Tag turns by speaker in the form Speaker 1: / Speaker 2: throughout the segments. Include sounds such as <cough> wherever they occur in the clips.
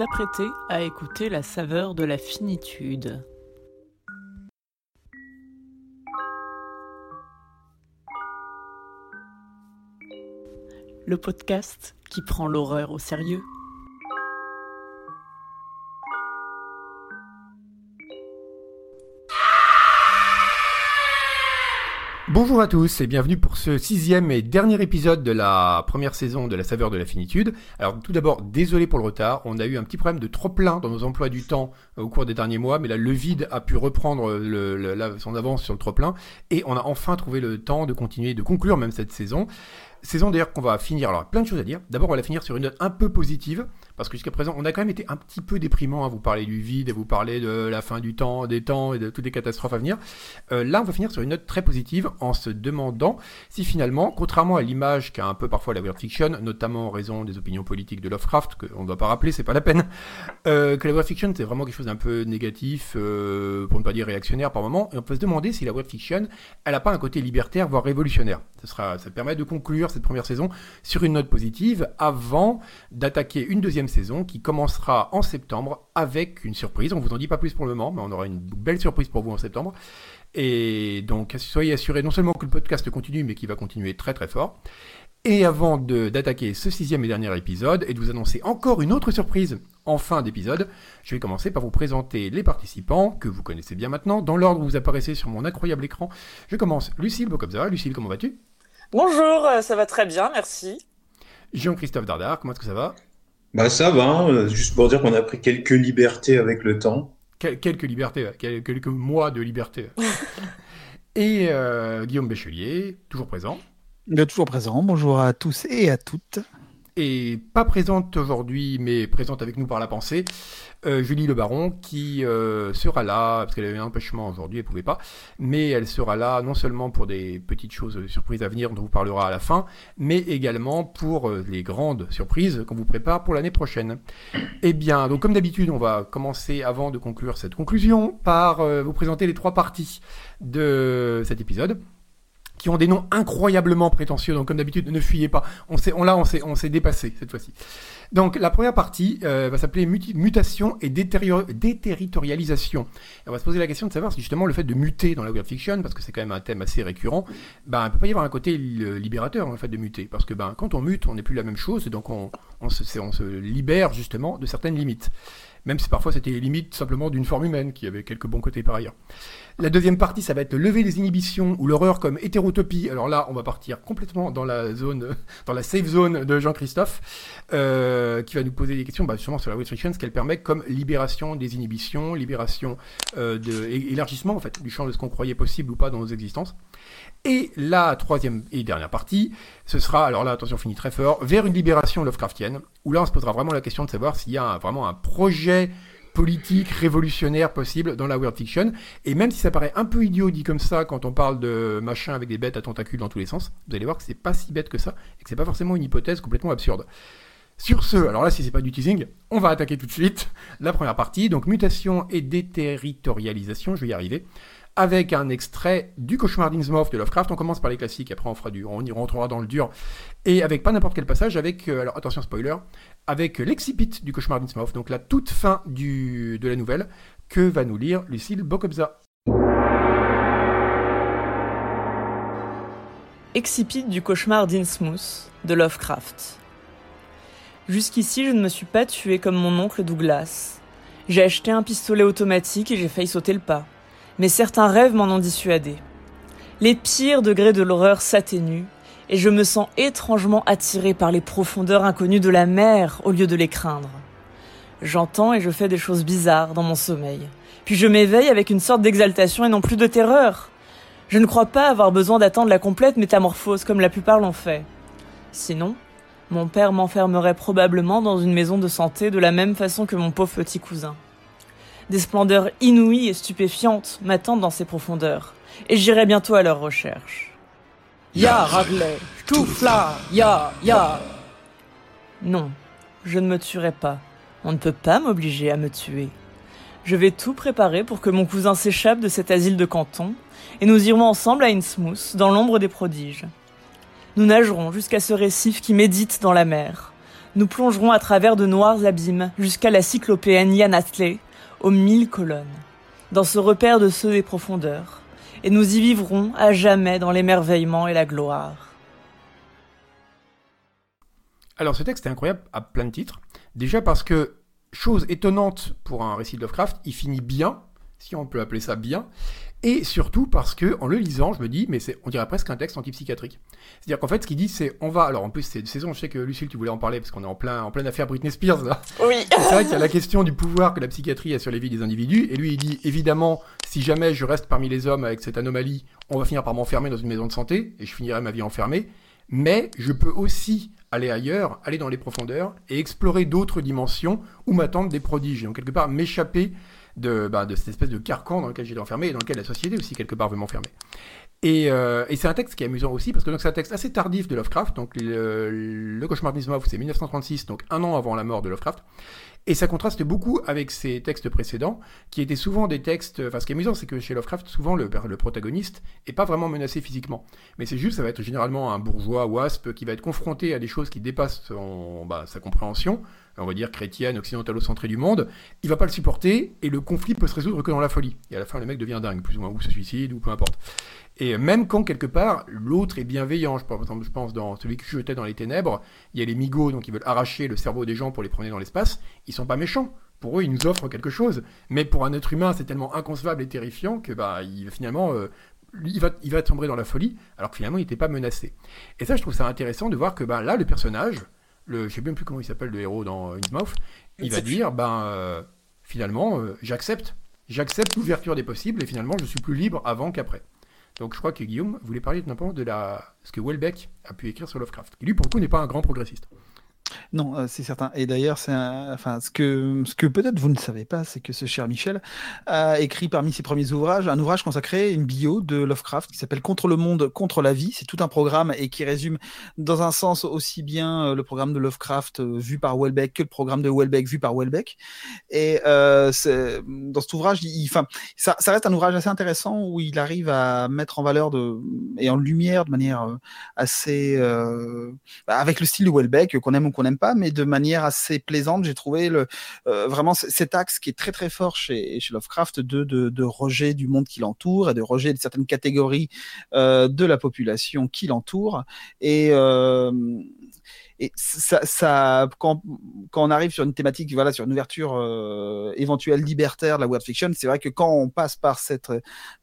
Speaker 1: Apprêtez à écouter la saveur de la finitude. Le podcast qui prend l'horreur au sérieux.
Speaker 2: Bonjour à tous et bienvenue pour ce sixième et dernier épisode de la première saison de La Saveur de la Finitude. Alors tout d'abord, désolé pour le retard, on a eu un petit problème de trop plein dans nos emplois du temps euh, au cours des derniers mois, mais là le vide a pu reprendre la- son avance sur le trop plein et on a enfin trouvé le temps de continuer, de conclure même cette saison. Saison d'ailleurs qu'on va finir, alors plein de choses à dire. D'abord on va la finir sur une note un peu positive, parce que jusqu'à présent on a quand même été un petit peu déprimant, à vous parler du vide, à vous parler de la fin du temps, des temps et de toutes les catastrophes à venir. Euh, là, on va finir sur une note très positive en se demandant si finalement, contrairement à l'image qu'a un peu parfois la weird fiction, notamment en raison des opinions politiques de Lovecraft, qu'on ne doit pas rappeler, c'est pas la peine, euh, que la weird fiction c'est vraiment quelque chose d'un peu négatif, euh, pour ne pas dire réactionnaire par moment, et on peut se demander si la weird fiction, elle a pas un côté libertaire, voire révolutionnaire. Ce sera, ça permet de conclure cette première saison sur une note positive avant d'attaquer une deuxième saison qui commencera en septembre avec une surprise. On vous en dit pas plus pour le moment, mais on aura une belle surprise pour vous en septembre. Et donc, soyez assurés non seulement que le podcast continue, mais qu'il va continuer très très fort. Et avant d'attaquer ce sixième et dernier épisode et de vous annoncer encore une autre surprise en fin d'épisode, je vais commencer par vous présenter les participants que vous connaissez bien maintenant, dans l'ordre où vous apparaissez sur mon incroyable écran. Je commence Lucille Bocobza. Lucille, comment vas-tu?
Speaker 3: Bonjour, euh, ça va très bien, merci.
Speaker 2: Jean-Christophe Dardard, comment est-ce que ça va?
Speaker 4: Bah ça va, hein, euh, juste pour dire qu'on a pris quelques libertés avec le temps.
Speaker 2: Quel- Quelques libertés, quelques mois de liberté. <laughs> et euh, Guillaume Béchelier, toujours présent.
Speaker 5: Il est toujours présent. Bonjour à tous et à toutes.
Speaker 2: Et pas présente aujourd'hui, mais présente avec nous par la pensée, euh, Julie Le Baron, qui euh, sera là, parce qu'elle avait un empêchement aujourd'hui, elle pouvait pas, mais elle sera là non seulement pour des petites choses euh, surprises à venir dont on vous parlera à la fin, mais également pour les grandes surprises qu'on vous prépare pour l'année prochaine. Eh bien, donc comme d'habitude, on va commencer avant de conclure cette conclusion par vous présenter les trois parties de cet épisode qui ont des noms incroyablement prétentieux. Donc, comme d'habitude, ne fuyez pas. On s'est, on là, on s'est, on s'est dépassé cette fois-ci. Donc, la première partie euh, va s'appeler mutation et déterritorialisation. On va se poser la question de savoir si justement le fait de muter dans la weird fiction, parce que c'est quand même un thème assez récurrent, ben, il peut pas y avoir un côté li- libérateur le fait de muter, parce que ben, quand on mute, on n'est plus la même chose, donc on, on se libère justement de certaines limites. Même si parfois c'était les limites simplement d'une forme humaine, qui avait quelques bons côtés par ailleurs. La deuxième partie, ça va être le lever des inhibitions ou l'horreur comme hétérotopie. Alors là, on va partir complètement dans la zone, <laughs> dans la safe zone de Jean-Christophe, euh, qui va nous poser des questions bah, justement sur la weird fiction, ce qu'elle permet comme libération des inhibitions, libération euh, de élargissement en fait du champ de ce qu'on croyait possible ou pas dans nos existences. Et la troisième et dernière partie, ce sera, alors là, attention, fini très fort, vers une libération Lovecraftienne, où là, on se posera vraiment la question de savoir s'il y a vraiment un projet politique révolutionnaire possible dans la weird fiction. Et même si ça paraît un peu idiot dit comme ça quand on parle de machin avec des bêtes à tentacules dans tous les sens, vous allez voir que c'est pas si bête que ça et que c'est pas forcément une hypothèse complètement absurde. Sur ce, alors là, si c'est pas du teasing, on va attaquer tout de suite la première partie, donc mutation et déterritorialisation, je vais y arriver, avec un extrait du Cauchemar d'Innsmouth de Lovecraft. On commence par les classiques, après on fera du, on y rentrera dans le dur, et avec pas n'importe quel passage, avec, euh, alors attention spoiler, avec l'excipit du Cauchemar d'Innsmouth, donc la toute fin du, de la nouvelle, que va nous lire Lucille Bocobza.
Speaker 3: Excipit du cauchemar d'Innsmouth de Lovecraft. Jusqu'ici, je ne me suis pas tué comme mon oncle Douglas. J'ai acheté un pistolet automatique et j'ai failli sauter le pas. Mais certains rêves m'en ont dissuadé. Les pires degrés de l'horreur s'atténuent et je me sens étrangement attiré par les profondeurs inconnues de la mer au lieu de les craindre. J'entends et je fais des choses bizarres dans mon sommeil. Puis je m'éveille avec une sorte d'exaltation et non plus de terreur. Je ne crois pas avoir besoin d'attendre la complète métamorphose comme la plupart l'ont fait. Sinon, mon père m'enfermerait probablement dans une maison de santé de la même façon que mon pauvre petit cousin. Des splendeurs inouïes et stupéfiantes m'attendent dans ces profondeurs, et j'irai bientôt à leur recherche. Ya Ragley, là, ya, ya. Non, je ne me tuerai pas. On ne peut pas m'obliger à me tuer. Je vais tout préparer pour que mon cousin s'échappe de cet asile de canton, et nous irons ensemble à Innsmouth, dans l'ombre des prodiges. Nous nagerons jusqu'à ce récif qui médite dans la mer. Nous plongerons à travers de noirs abîmes jusqu'à la cyclopéenne Yanatley, aux mille colonnes, dans ce repère de ceux et profondeurs, et nous y vivrons à jamais dans l'émerveillement et la gloire.
Speaker 2: Alors ce texte est incroyable à plein de titres. Déjà parce que, chose étonnante pour un récit de Lovecraft, il finit bien, si on peut appeler ça bien, et surtout parce que, en le lisant, je me dis, mais c'est, on dirait presque un texte antipsychiatrique. C'est-à-dire qu'en fait, ce qu'il dit, c'est, on va, alors en plus, c'est une saison, je sais que Lucille, tu voulais en parler, parce qu'on est en plein, en pleine affaire Britney Spears, là.
Speaker 3: Oui.
Speaker 2: C'est vrai qu'il y a la question du pouvoir que la psychiatrie a sur les vies des individus, et lui, il dit, évidemment, si jamais je reste parmi les hommes avec cette anomalie, on va finir par m'enfermer dans une maison de santé, et je finirai ma vie enfermée, mais je peux aussi aller ailleurs, aller dans les profondeurs, et explorer d'autres dimensions où m'attendent des prodiges, donc quelque part m'échapper de, bah, de cette espèce de carcan dans lequel été enfermé et dans lequel la société aussi quelque part veut m'enfermer. Et, euh, c'est un texte qui est amusant aussi parce que c'est un texte assez tardif de Lovecraft. Donc le, cauchemar de Nismov c'est 1936, donc un an avant la mort de Lovecraft. Et ça contraste beaucoup avec ses textes précédents, qui étaient souvent des textes. Enfin, ce qui est amusant, c'est que chez Lovecraft, souvent le, protagoniste est pas vraiment menacé physiquement, mais c'est juste, ça va être généralement un bourgeois wasp qui va être confronté à des choses qui dépassent bah, sa compréhension, on va dire chrétienne, occidentalo-centrée du monde. Il va pas le supporter et le conflit peut se résoudre que dans la folie. Et à la fin, le mec devient dingue, plus ou moins, ou se suicide, ou peu importe. Et même quand quelque part l'autre est bienveillant, je, par exemple, je pense dans celui que je jetais dans les ténèbres, il y a les migots donc ils veulent arracher le cerveau des gens pour les promener dans l'espace. Ils sont pas méchants. Pour eux, ils nous offrent quelque chose. Mais pour un être humain, c'est tellement inconcevable et terrifiant que bah, il, finalement, euh, il va, il va tomber dans la folie, alors que finalement, il n'était pas menacé. Et ça, je trouve ça intéressant de voir que bah, là, le personnage, le, je sais même plus comment il s'appelle le héros dans Innsmouth, il va dire, ben euh, finalement, euh, j'accepte, j'accepte l'ouverture des possibles et finalement, je suis plus libre avant qu'après. Donc je crois que Guillaume voulait parler de la, ce que Welbeck a pu écrire sur Lovecraft. qui lui, pour le coup, n'est pas un grand progressiste.
Speaker 5: Non, euh, c'est certain. Et d'ailleurs, ce que peut-être vous ne savez pas, c'est que ce cher Michel a écrit parmi ses premiers ouvrages un ouvrage consacré, une bio de Lovecraft qui s'appelle Contre le monde, contre la vie. C'est tout un programme et qui résume dans un sens aussi bien euh, le programme de Lovecraft euh, vu par Welbeck que le programme de Welbeck vu par Welbeck. Et dans cet ouvrage, ça, reste un ouvrage assez intéressant où il arrive à mettre en valeur et en lumière de manière assez euh, avec le style de Welbeck qu'on aime ou qu'on n'aime pas, mais de manière assez plaisante. J'ai trouvé le, euh, vraiment cet axe qui est très très fort chez, Lovecraft de, de, de rejet du monde qui l'entoure et de rejet de certaines catégories euh, de la population qui l'entoure. Et euh, et ça, ça quand, quand, on arrive sur une thématique, voilà, sur une ouverture euh, éventuelle libertaire de la world fiction, c'est vrai que quand on passe par cette,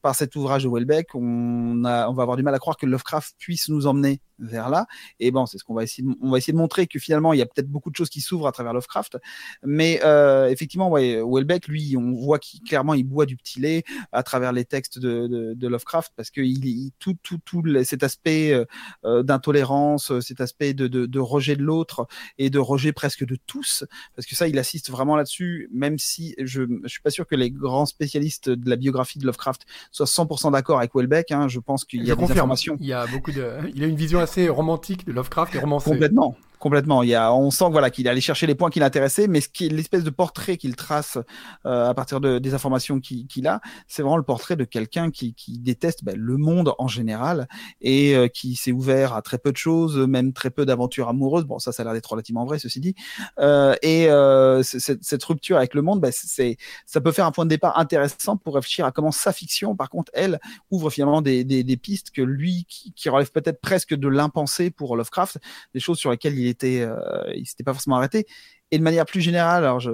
Speaker 5: par cet ouvrage de Welbeck, on, a, on va avoir du mal à croire que Lovecraft puisse nous emmener vers là. Et bon, c'est ce qu'on va essayer, de, on va essayer de montrer que finalement, il y a peut-être beaucoup de choses qui s'ouvrent à travers Lovecraft, mais euh, effectivement, ouais, Welbeck, lui, on voit qu'il clairement, il boit du petit lait à travers les textes de, Lovecraft parce que il, tout, tout, tout cet aspect euh, d'intolérance, cet aspect de, de rejet de l'autre et de rejet presque de tous, parce que ça, il assiste vraiment là-dessus, même si je, je suis pas sûr que les grands spécialistes de la biographie de Lovecraft soient 100% d'accord avec Welbeck. Hein. Je pense qu'il y a des informations.
Speaker 2: Il y a beaucoup de, il a une vision assez romantique de Lovecraft et romancée.
Speaker 5: Complètement complètement. Il y a, on sent voilà qu'il est allé chercher les points qui l'intéressaient, mais ce qui est l'espèce de portrait qu'il trace euh, à partir de, des informations qu'il a, c'est vraiment le portrait de quelqu'un qui, qui, déteste ben, le monde en général et euh, qui s'est ouvert à très peu de choses, même très peu d'aventures amoureuses. Bon, ça, ça a l'air d'être relativement vrai, ceci dit. Euh, et euh, cette, rupture avec le monde, ben, c'est, ça peut faire un point de départ intéressant pour réfléchir à comment sa fiction, par contre, elle ouvre finalement des, des, des pistes que lui, qui, qui relève peut-être presque de l'impensé pour Lovecraft, des choses sur lesquelles il était, euh, il s'était pas forcément arrêté. Et de manière plus générale, alors je,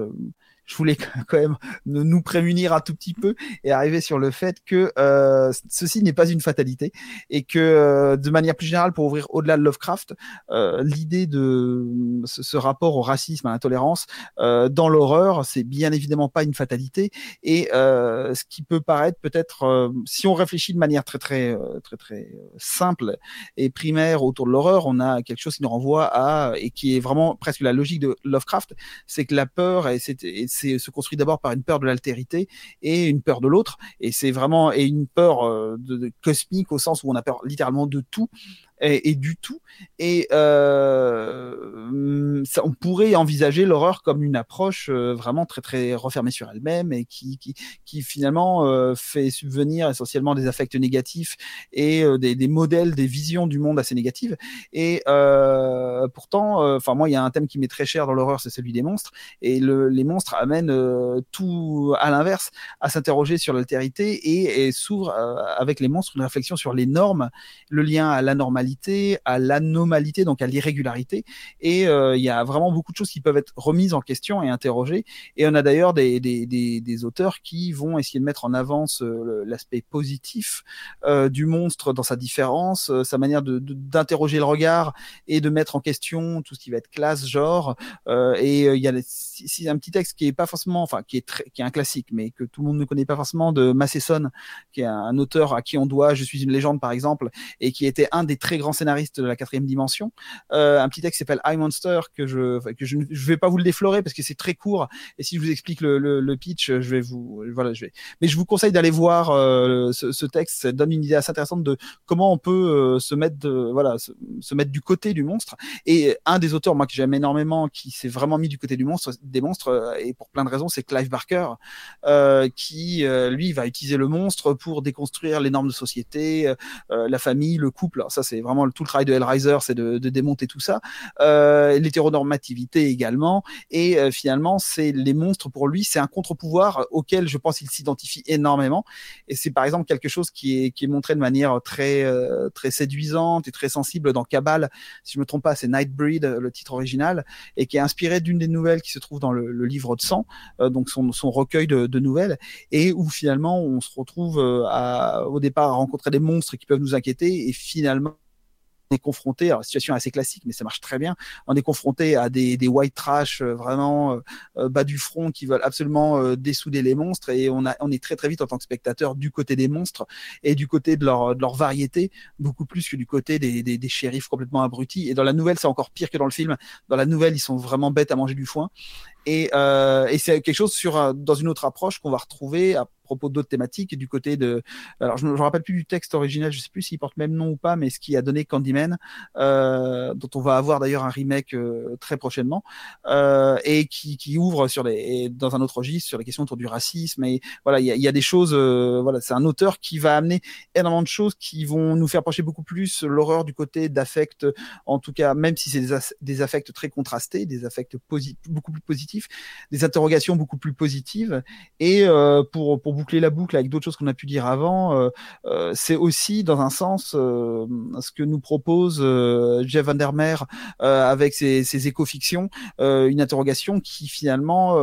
Speaker 5: je voulais <laughs> quand même nous prémunir un tout petit peu et arriver sur le fait que euh, ceci n'est pas une fatalité et que euh, de manière plus générale, pour ouvrir au-delà de Lovecraft, euh, l'idée de ce, rapport au racisme, à l'intolérance euh, dans l'horreur, c'est bien évidemment pas une fatalité et euh, ce qui peut paraître peut-être, euh, si on réfléchit de manière très très très très simple et primaire autour de l'horreur, on a quelque chose qui nous renvoie à et qui est vraiment presque la logique de Lovecraft, c'est que la peur et c'est se construit d'abord par une peur de l'altérité et une peur de l'autre. Et c'est vraiment et une peur euh, de, cosmique au sens où on a peur littéralement de tout et, du tout. Et euh, on pourrait envisager l'horreur comme une approche vraiment très très refermée sur elle-même et qui, qui, qui finalement fait subvenir essentiellement des affects négatifs et des, des, modèles, des visions du monde assez négatives. Et pourtant, enfin moi, il y a un thème qui m'est très cher dans l'horreur, c'est celui des monstres. Et le, les monstres amènent tout à l'inverse, à s'interroger sur l'altérité et, et s'ouvre avec les monstres une réflexion sur les normes, le lien à l'anormalité, à l'anomalité, donc à l'irrégularité. Et euh, il y a vraiment beaucoup de choses qui peuvent être remises en question et interrogées. Et on a d'ailleurs des, des, des, auteurs qui vont essayer de mettre en avance euh, l'aspect positif euh, du monstre dans sa différence, sa manière d'interroger le regard et de mettre en question tout ce qui va être classe, genre. et il y a un petit texte qui est pas forcément, enfin qui est qui est un classique, mais que tout le monde ne connaît pas forcément de Massesson, qui est un auteur à qui on doit Je suis une légende par exemple, et qui était un des très grands scénaristes de la quatrième dimension. Euh, un petit texte s'appelle I Monster que je que je ne vais pas vous le déflorer parce que c'est très court et si je vous explique le, le, le, pitch, je vais vous voilà je vais. Mais je vous conseille d'aller voir euh, ce, ce, texte. Ça donne une idée assez intéressante de comment on peut euh, se mettre de, voilà se, se, mettre du côté du monstre. Et un des auteurs moi que j'aime énormément qui s'est vraiment mis du côté du monstre des monstres euh, et pour plein de raisons c'est Clive Barker euh, qui lui va utiliser le monstre pour déconstruire les normes de société, euh, la famille, le couple. Ça, c'est vraiment tout le travail de Hellraiser, c'est de, de, démonter tout ça. Euh, L'hétéronormativité également. Et euh, finalement, c'est les monstres pour lui, c'est un contre-pouvoir auquel je pense il s'identifie énormément. Et c'est par exemple quelque chose qui est, qui est montré de manière très, euh, très séduisante et très sensible dans Cabal. Si je me trompe pas, c'est Nightbreed, le titre original, et qui est inspiré d'une des nouvelles qui se trouve dans le, le livre de sang, donc son, son recueil de, de, nouvelles, et où finalement on se retrouve à, au départ à rencontrer des monstres qui peuvent nous inquiéter et finalement est confronté, alors situation assez classique, mais ça marche très bien. On est confronté à des, des white trash euh, vraiment euh, euh, bas du front qui veulent absolument euh, dessouder les monstres et on, a, on est très très vite en tant que spectateur du côté des monstres et du côté de leur, de leur variété, beaucoup plus que du côté des, des, des shérifs complètement abrutis. Et dans la nouvelle, c'est encore pire que dans le film. Dans la nouvelle, ils sont vraiment bêtes à manger du foin. Et, euh, et c'est quelque chose sur dans une autre approche qu'on va retrouver à propos d'autres thématiques du côté de alors je ne me rappelle plus du texte original je sais plus s'il porte même nom ou pas mais ce qui a donné Candyman euh, dont on va avoir d'ailleurs un remake euh, très prochainement euh, et qui, qui ouvre sur les dans un autre registre sur les questions autour du racisme. Et voilà il y a, des choses voilà c'est un auteur qui va amener énormément de choses qui vont nous faire pencher beaucoup plus l'horreur du côté d'affect en tout cas même si c'est des, des affects très contrastés des affects beaucoup plus positifs des interrogations beaucoup plus positives. Et pour pour boucler la boucle avec d'autres choses qu'on a pu dire avant, euh, euh, c'est aussi dans un sens euh, ce que nous propose Jeff Vandermeer avec ses, ses éco-fictions, une interrogation qui finalement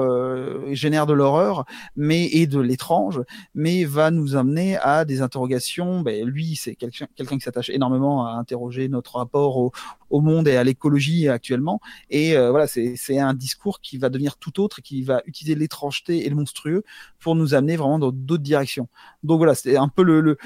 Speaker 5: génère de l'horreur, mais et de l'étrange, mais va nous amener à des interrogations. Ben, lui, c'est quelqu'un quelqu'un qui s'attache énormément à interroger notre rapport au, au monde et à l'écologie actuellement. Et euh, voilà, c'est un discours qui va devenir tout autre, qui va utiliser l'étrangeté et le monstrueux pour nous amener vraiment d'autres directions. Donc voilà, c'est un peu le,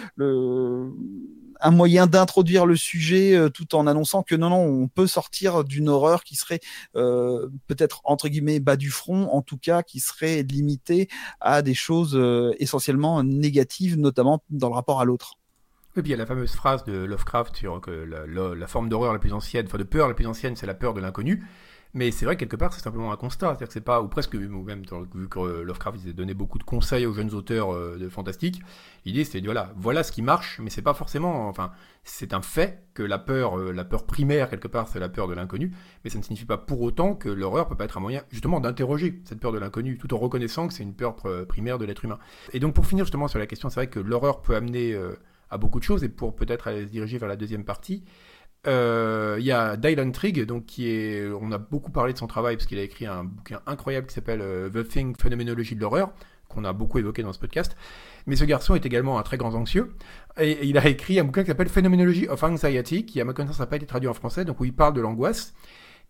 Speaker 5: un moyen d'introduire le sujet euh, tout en annonçant que non, non, on peut sortir d'une horreur qui serait euh, peut-être entre guillemets bas du front, en tout cas qui serait limitée à des choses euh, essentiellement négatives, notamment dans le rapport à l'autre.
Speaker 2: Et puis il y a la fameuse phrase de Lovecraft sur que la, la forme d'horreur la plus ancienne, enfin de peur la plus ancienne, c'est la peur de l'inconnu. Mais c'est vrai que quelque part, c'est simplement un constat. C'est-à-dire que c'est pas, ou presque, ou même, vu que Lovecraft il a donné beaucoup de conseils aux jeunes auteurs euh, de fantastique, l'idée c'était voilà, voilà ce qui marche, mais c'est pas forcément, enfin, c'est un fait que la peur, euh, la peur primaire quelque part, c'est la peur de l'inconnu, mais ça ne signifie pas pour autant que l'horreur peut pas être un moyen justement d'interroger cette peur de l'inconnu, tout en reconnaissant que c'est une peur primaire de l'être humain. Et donc pour finir justement sur la question, c'est vrai que l'horreur peut amener euh, à beaucoup de choses, et pour peut-être aller se diriger vers la deuxième partie, il euh, y a Dylan Trigg, donc qui est, on a beaucoup parlé de son travail parce qu'il a écrit un bouquin incroyable qui s'appelle euh, The Thing Phénoménologie de l'horreur, qu'on a beaucoup évoqué dans ce podcast. Mais ce garçon est également un très grand anxieux et il a écrit un bouquin qui s'appelle Phenomenology of Anxiety, qui à ma connaissance n'a pas été traduit en français, donc où il parle de l'angoisse.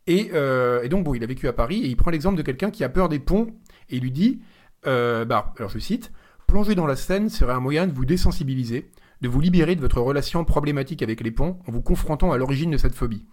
Speaker 2: Et, euh, et, donc bon, il a vécu à Paris et il prend l'exemple de quelqu'un qui a peur des ponts et il lui dit, bah, alors je cite, plonger dans la scène serait un moyen de vous désensibiliser de vous libérer de votre relation problématique avec les ponts en vous confrontant à l'origine de cette phobie.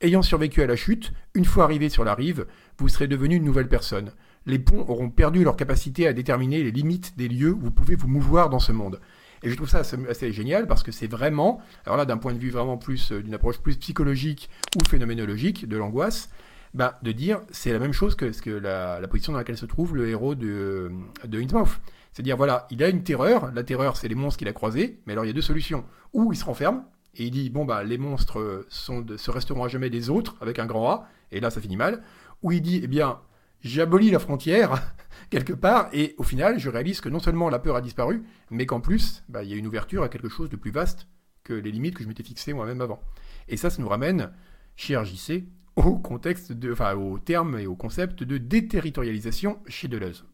Speaker 2: Ayant survécu à la chute, une fois arrivé sur la rive, vous serez devenu une nouvelle personne. Les ponts auront perdu leur capacité à déterminer les limites des lieux où vous pouvez vous mouvoir dans ce monde. Et je trouve ça assez, génial parce que c'est vraiment, alors là d'un point de vue vraiment plus, euh, d'une approche plus psychologique ou phénoménologique de l'angoisse, ben, de dire c'est la même chose que, que la, position dans laquelle se trouve le héros de, de Innsmouth. C'est-à-dire, voilà, il a une terreur, la terreur c'est les monstres qu'il a croisés, mais alors il y a deux solutions. Ou il se renferme, et il dit, bon, bah, les monstres sont se resteront à jamais des autres, avec un grand A, et là ça finit mal. Ou il dit, eh bien, j'abolis la frontière, <laughs> quelque part, et au final, je réalise que non seulement la peur a disparu, mais qu'en plus, bah, il y a une ouverture à quelque chose de plus vaste que les limites que je m'étais fixées moi-même avant. Et ça, ça nous ramène, chez RJC, au contexte de, enfin, au terme et au concept de déterritorialisation chez Deleuze.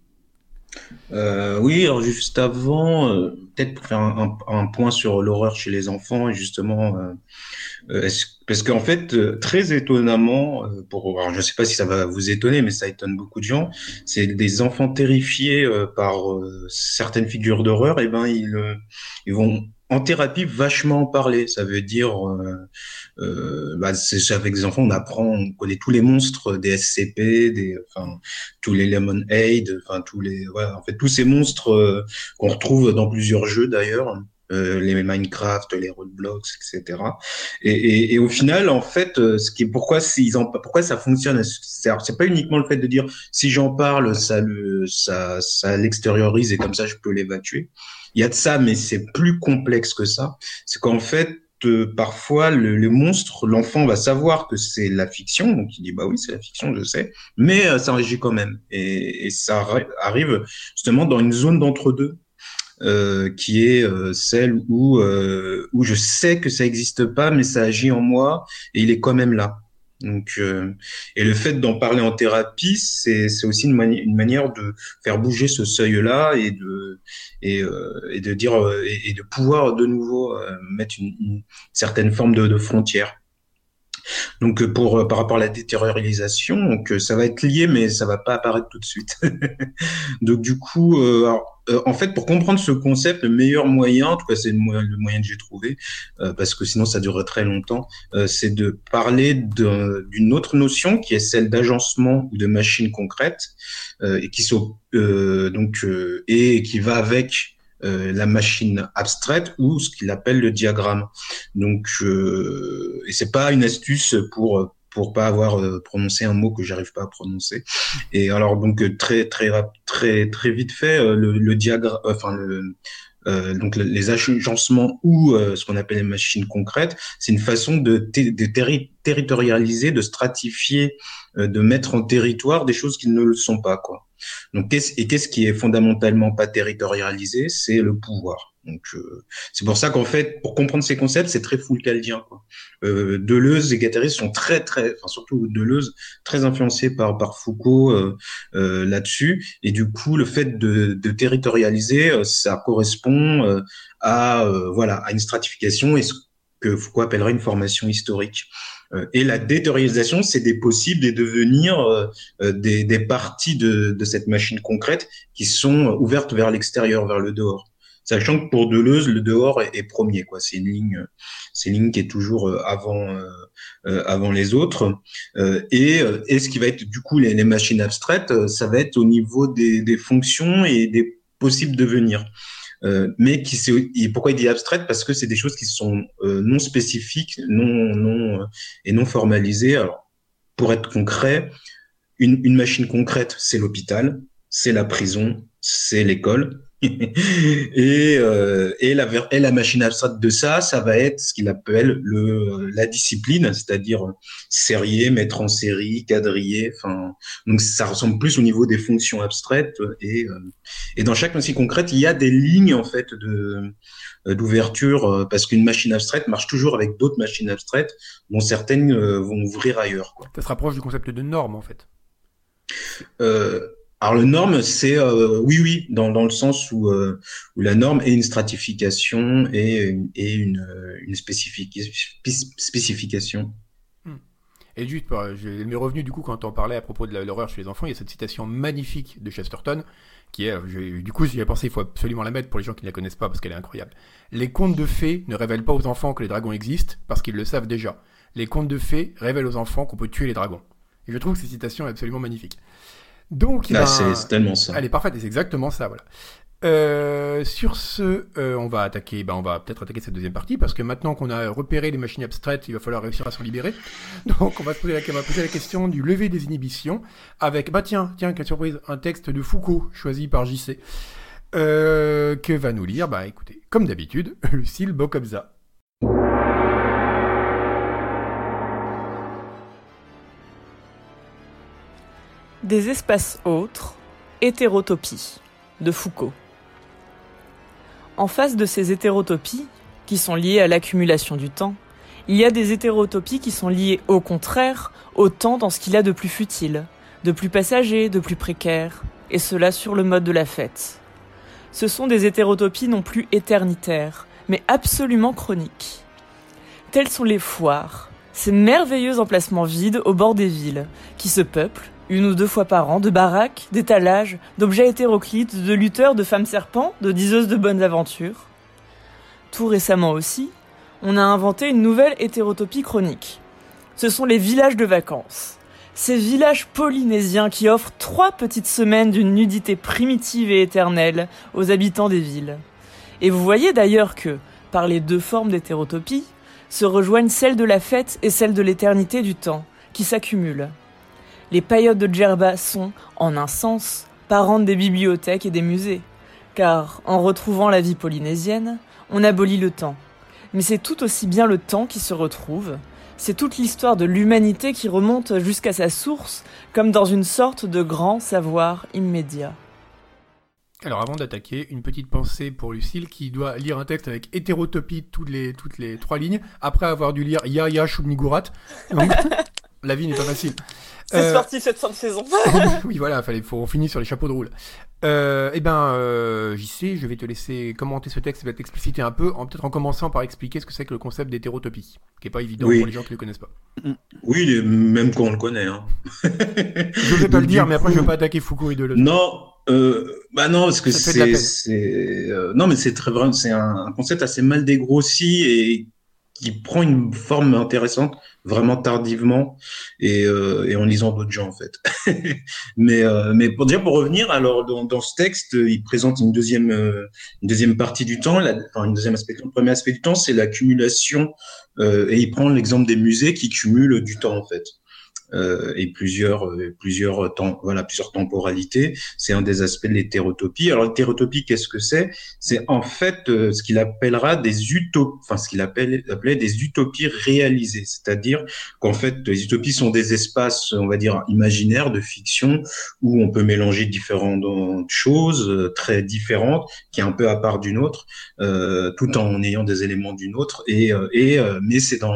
Speaker 4: Euh, oui, alors juste avant, euh, peut-être pour faire un, point sur l'horreur chez les enfants, justement, euh, parce qu'en fait, très étonnamment, pour, alors je ne sais pas si ça va vous étonner, mais ça étonne beaucoup de gens, c'est des enfants terrifiés par certaines figures d'horreur, et ben ils, ils vont en thérapie vachement en parler. Ça veut dire, euh, euh, bah, avec des enfants, on apprend, on connaît tous les monstres des SCP, des, enfin, tous les Lemonade, enfin tous les, ouais, en fait tous ces monstres euh, qu'on retrouve dans plusieurs jeux d'ailleurs. Euh, les Minecraft, les Roadblocks, etc. Et, et, et, au final, en fait, euh, ce qui pourquoi s'ils en, pourquoi ça fonctionne, c'est pas uniquement le fait de dire si j'en parle, ça le, ça, ça l'extériorise et comme ça je peux l'évacuer. Il y a de ça, mais c'est plus complexe que ça. C'est qu'en fait, parfois, le, monstre, l'enfant va savoir que c'est la fiction, donc il dit bah oui, c'est la fiction, je sais, mais euh, ça réagit quand même. Et, et, ça arrive justement dans une zone d'entre-deux. Euh, qui est euh, celle où où je sais que ça n'existe pas, mais ça agit en moi et il est quand même là. Donc, euh, et le fait d'en parler en thérapie, c'est aussi une, manière de faire bouger ce seuil-là et de et, euh, et, de dire euh, et, de pouvoir de nouveau euh, mettre une, une, certaine forme de, de frontière. Donc pour par rapport à la détériorisation, donc ça va être lié, mais ça va pas apparaître tout de suite. <laughs> donc du coup, alors, euh, en fait, pour comprendre ce concept, le meilleur moyen, en tout cas c'est le, moyen que j'ai trouvé, euh, parce que sinon ça durerait très longtemps, euh, c'est de parler d'une autre notion qui est celle d'agencement ou de machine concrète, et qui donc et qui va avec la machine abstraite ou ce qu'il appelle le diagramme. Donc, euh, et c'est pas une astuce pour pour pas avoir euh, prononcé un mot que j'arrive pas à prononcer. Et alors donc euh, très très très très vite fait euh, le, le diagramme, enfin le euh, donc les agencements ou ce qu'on appelle les machines concrètes, c'est une façon de, de territorialiser, de stratifier, de mettre en territoire des choses qui ne le sont pas quoi. Donc et qu'est-ce qui est fondamentalement pas territorialisé, c'est le pouvoir. Donc euh, c'est pour ça qu'en fait, pour comprendre ces concepts, c'est très Foucaultien. Quoi. Euh, Deleuze et Guattari sont très très, enfin surtout Deleuze, très influencés par par Foucault euh, euh là-dessus. Et du coup, le fait de, de territorialiser, euh, ça correspond euh, à voilà à une stratification et ce que Foucault appellerait une formation historique. Et la déterritorialisation, c'est des possibles des devenirs des, des parties de, de cette machine concrète qui sont ouvertes vers l'extérieur, vers le dehors sachant que pour Deleuze, le dehors est, premier. Quoi. C'est une ligne, c'est une ligne qui est toujours euh, avant, euh, euh, avant les autres. et, et ce qui va être du coup les, les machines abstraites, ça va être au niveau des, des fonctions et des possibles devenirs. Euh, mais qui et pourquoi il dit abstraite? Parce que c'est des choses qui sont euh, non spécifiques, non non et non formalisées. Alors pour être concret, une, une machine concrète, c'est l'hôpital, c'est la prison, c'est l'école. <laughs> et, euh, et, la, et la machine abstraite de ça, ça va être ce qu'il appelle le, la discipline, c'est-à-dire serrier, mettre en série, quadriller. Enfin, donc ça ressemble plus au niveau des fonctions abstraites. Et, euh, et dans chaque machine concrète, il y a des lignes en fait de d'ouverture euh, parce qu'une machine abstraite marche toujours avec d'autres machines abstraites dont certaines euh, vont ouvrir ailleurs. Quoi.
Speaker 2: Ça se rapproche du concept de norme en fait.
Speaker 4: Euh, alors le norme, c'est euh, oui, oui, dans, dans le sens où, euh, où la norme est une stratification et, et une, une spécification.
Speaker 2: Et juste, je m'est revenu du coup quand on parlait à propos de l'horreur chez les enfants, il y a cette citation magnifique de Chesterton qui est, du coup, j'y ai pensé, il faut absolument la mettre pour les gens qui ne la connaissent pas parce qu'elle est incroyable. Les contes de fées ne révèlent pas aux enfants que les dragons existent parce qu'ils le savent déjà. Les contes de fées révèlent aux enfants qu'on peut tuer les dragons. Et je trouve que cette citation est absolument magnifique. Donc,
Speaker 4: ah, c'est tellement ça.
Speaker 2: Elle est parfaite c'est exactement ça, voilà. Euh, sur ce, euh, on va attaquer, ben on va peut-être attaquer cette deuxième partie parce que maintenant qu'on a repéré les machines abstraites, il va falloir réussir à s'en libérer. <laughs> Donc on va, se poser la, on va poser la question du lever des inhibitions avec, bah tiens, tiens, quelle surprise, un texte de Foucault choisi par JC. Euh, que va nous lire? Bah écoutez, comme d'habitude, <laughs> Lucille Bocobza.
Speaker 3: Des espaces autres, hétérotopie, de Foucault. En face de ces hétérotopies, qui sont liées à l'accumulation du temps, il y a des hétérotopies qui sont liées au contraire au temps dans ce qu'il a de plus futile, de plus passager, de plus précaire, et cela sur le mode de la fête. Ce sont des hétérotopies non plus éternitaires, mais absolument chroniques. Tels sont les foires, ces merveilleux emplacements vides au bord des villes, qui se peuplent, une ou deux fois par an, de baraques, d'étalages, d'objets hétéroclites, de lutteurs, de femmes serpents, de diseuses de bonnes aventures. Tout récemment aussi, on a inventé une nouvelle hétérotopie chronique. Ce sont les villages de vacances. Ces villages polynésiens qui offrent trois petites semaines d'une nudité primitive et éternelle aux habitants des villes. Et vous voyez d'ailleurs que, par les deux formes d'hétérotopie, se rejoignent celle de la fête et celle de l'éternité du temps, qui s'accumulent. Les paillotes de Djerba sont, en un sens, parentes des bibliothèques et des musées. Car, en retrouvant la vie polynésienne, on abolit le temps. Mais c'est tout aussi bien le temps qui se retrouve. C'est toute l'histoire de l'humanité qui remonte jusqu'à sa source, comme dans une sorte de grand savoir immédiat.
Speaker 2: Alors avant d'attaquer, une petite pensée pour Lucille qui doit lire un texte avec hétérotopie toutes les, toutes les trois lignes, après avoir dû lire Ya Ya Shubnigurat. <laughs> la vie n'est pas facile.
Speaker 3: C'est euh... sorti cette fin de saison. <laughs>
Speaker 2: oui, voilà, fallait, faut finir sur les chapeaux de roule. Euh, eh ben, euh, j'y sais, je vais te laisser commenter ce texte, je vais t'expliciter un peu, en peut-être en commençant par expliquer ce que c'est que le concept d'hétérotopie, qui est pas évident
Speaker 4: Oui.
Speaker 2: pour les gens qui ne le connaissent pas.
Speaker 4: Oui, même quand on le connaît. Hein.
Speaker 2: Je vais pas le <laughs> dire, mais après je vais pas attaquer Foucault et Deleuze.
Speaker 4: Non, euh, bah non, parce que c'est, euh, non, mais c'est très vrai, c'est un, un concept assez mal dégrossi et qui prend une forme intéressante vraiment tardivement et, euh, et en lisant d'autres gens en fait. <laughs> mais euh, mais pour dire pour revenir alors dans, dans ce texte euh, il présente une deuxième euh, une deuxième partie du temps la, enfin une deuxième aspect le premier aspect du temps c'est l'accumulation euh, et il prend l'exemple des musées qui cumulent du temps en fait euh, et plusieurs euh, plusieurs temps voilà plusieurs temporalités. C'est un des aspects de l'hétérotopie. Alors l'hétérotopie qu'est-ce que c'est? C'est en fait euh, ce qu'il appellera des utopies enfin ce qu'il appelle appelait des utopies réalisées. C'est-à-dire qu'en fait les utopies sont des espaces on va dire imaginaires de fiction où on peut mélanger différentes choses euh, très différentes qui est un peu à part d'une autre euh, tout en ayant des éléments d'une autre et et mais c'est dans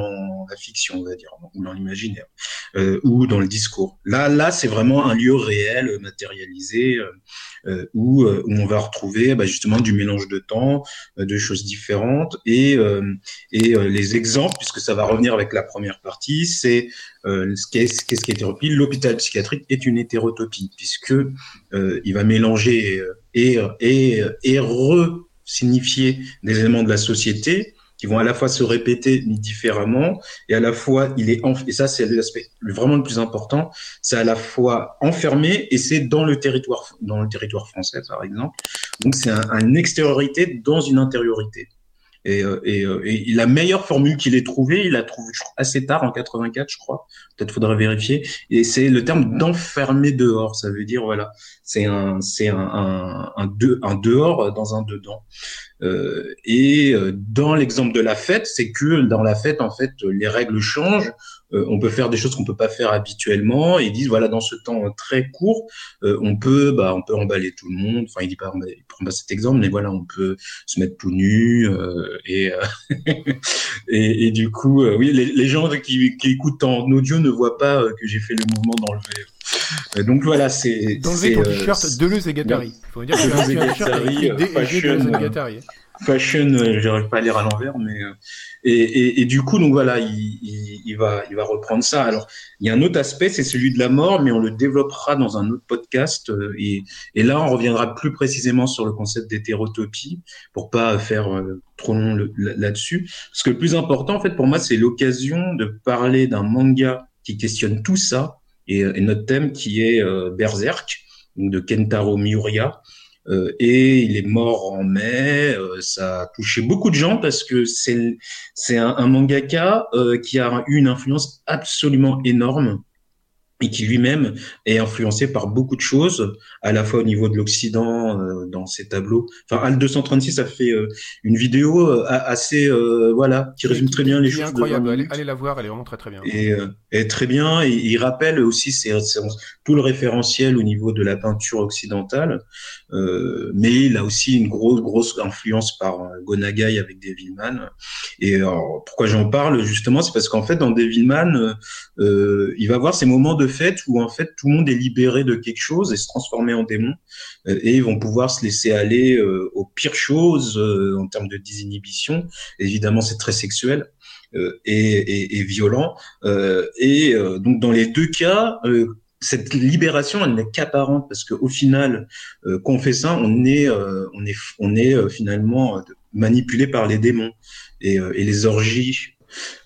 Speaker 4: la fiction on va dire ou dans l'imaginaire ou dans le discours. Là, là, c'est vraiment un lieu réel, euh, matérialisé, euh, euh, où, où on va retrouver bah, justement du mélange de temps, de choses différentes, et, et les exemples, puisque ça va revenir avec la première partie, c'est ce qu'est qu'est-ce qui est hétérotopie. L'hôpital psychiatrique est une hétérotopie, puisque il va mélanger et et et re-signifier des éléments de la société qui vont à la fois se répéter mais différemment. Et à la fois il est et ça c'est l'aspect vraiment le plus important c'est à la fois enfermé et c'est dans le territoire dans le territoire français par exemple. Donc c'est un, une extériorité dans une intériorité et, euh, et, euh, et la meilleure formule qu'il ait trouvée il l'a crois, assez tard en 84 je crois. Peut-être faudrait vérifier. Et c'est le terme d'enfermer dehors ça veut dire voilà c'est un c'est un, un, un, de- un dehors dans un dedans. Euh, et euh, dans l'exemple de la fête, c'est que dans la fête, en fait, les règles changent. Euh, on peut faire des choses qu'on peut pas faire habituellement. Et ils disent voilà, dans ce temps très court, euh, on peut, bah, on peut emballer tout le monde. Enfin, il dit pas, il prend pas cet exemple, mais voilà, on peut se mettre tout nu euh, et, euh, <laughs> et et du coup, euh, oui, les, les gens qui, qui écoutent en audio ne voient pas que j'ai fait le mouvement d'enlever. Donc voilà, c'est
Speaker 2: D'enlever ton t-shirt Deleuze et Guattari. Il faut dire que
Speaker 4: Deleuze et fashion, euh, j'arrive pas à lire à l'envers, mais euh, et, et, et du coup donc voilà, il, il, il va il va reprendre ça. Alors il y a un autre aspect, c'est celui de la mort, mais on le développera dans un autre podcast euh, et, et là on reviendra plus précisément sur le concept d'hétérotopie pour pas faire trop long là-dessus. Parce que le plus important en fait pour moi c'est l'occasion de parler d'un manga qui questionne tout ça et, notre thème qui est euh, Berserk de Kentaro Miura et il est mort en mai. ça a touché beaucoup de gens parce que c'est c'est un, un, mangaka qui a eu une influence absolument énorme et qui lui-même est influencé par beaucoup de choses, à la fois au niveau de l'Occident euh, dans ses tableaux. Enfin, Al 236 a fait euh, une vidéo euh, assez, voilà, qui résume très bien les choses.
Speaker 2: Incroyable, allez, allez, la voir, elle est vraiment très très bien.
Speaker 4: Et, et très bien, et il rappelle aussi tout le référentiel au niveau de la peinture occidentale, mais il a aussi une grosse grosse influence par Gonagai avec Devilman. Et alors, pourquoi j'en parle justement, c'est parce qu'en fait dans Devilman, il va avoir ces moments de fait où en fait tout le monde est libéré de quelque chose et se transformer en démon euh, et ils vont pouvoir se laisser aller euh, aux pires choses euh, en termes de désinhibition. Évidemment, c'est très sexuel. Et, et, violent. et donc dans les deux cas, cette libération, elle n'est qu'apparente parce qu'au final, fait ça, on est, on est, on est finalement manipulé par les démons et, et les orgies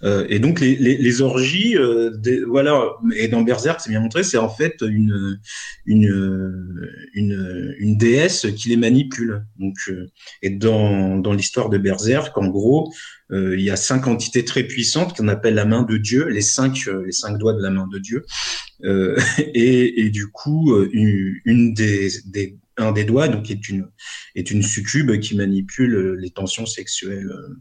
Speaker 4: euh, et donc les, les, les orgies, euh, voilà, et dans Berserk, c'est bien montré, c'est en fait une, une, une, une, déesse qui les manipule. Donc, euh, et dans, dans l'histoire de Berserk, en gros, il y a cinq entités très puissantes qu'on appelle la main de Dieu, les cinq, les cinq doigts de la main de Dieu. <laughs> et, et, du coup, une, une des, un des doigts, donc est une est une succube qui manipule euh, les tensions sexuelles. Euh,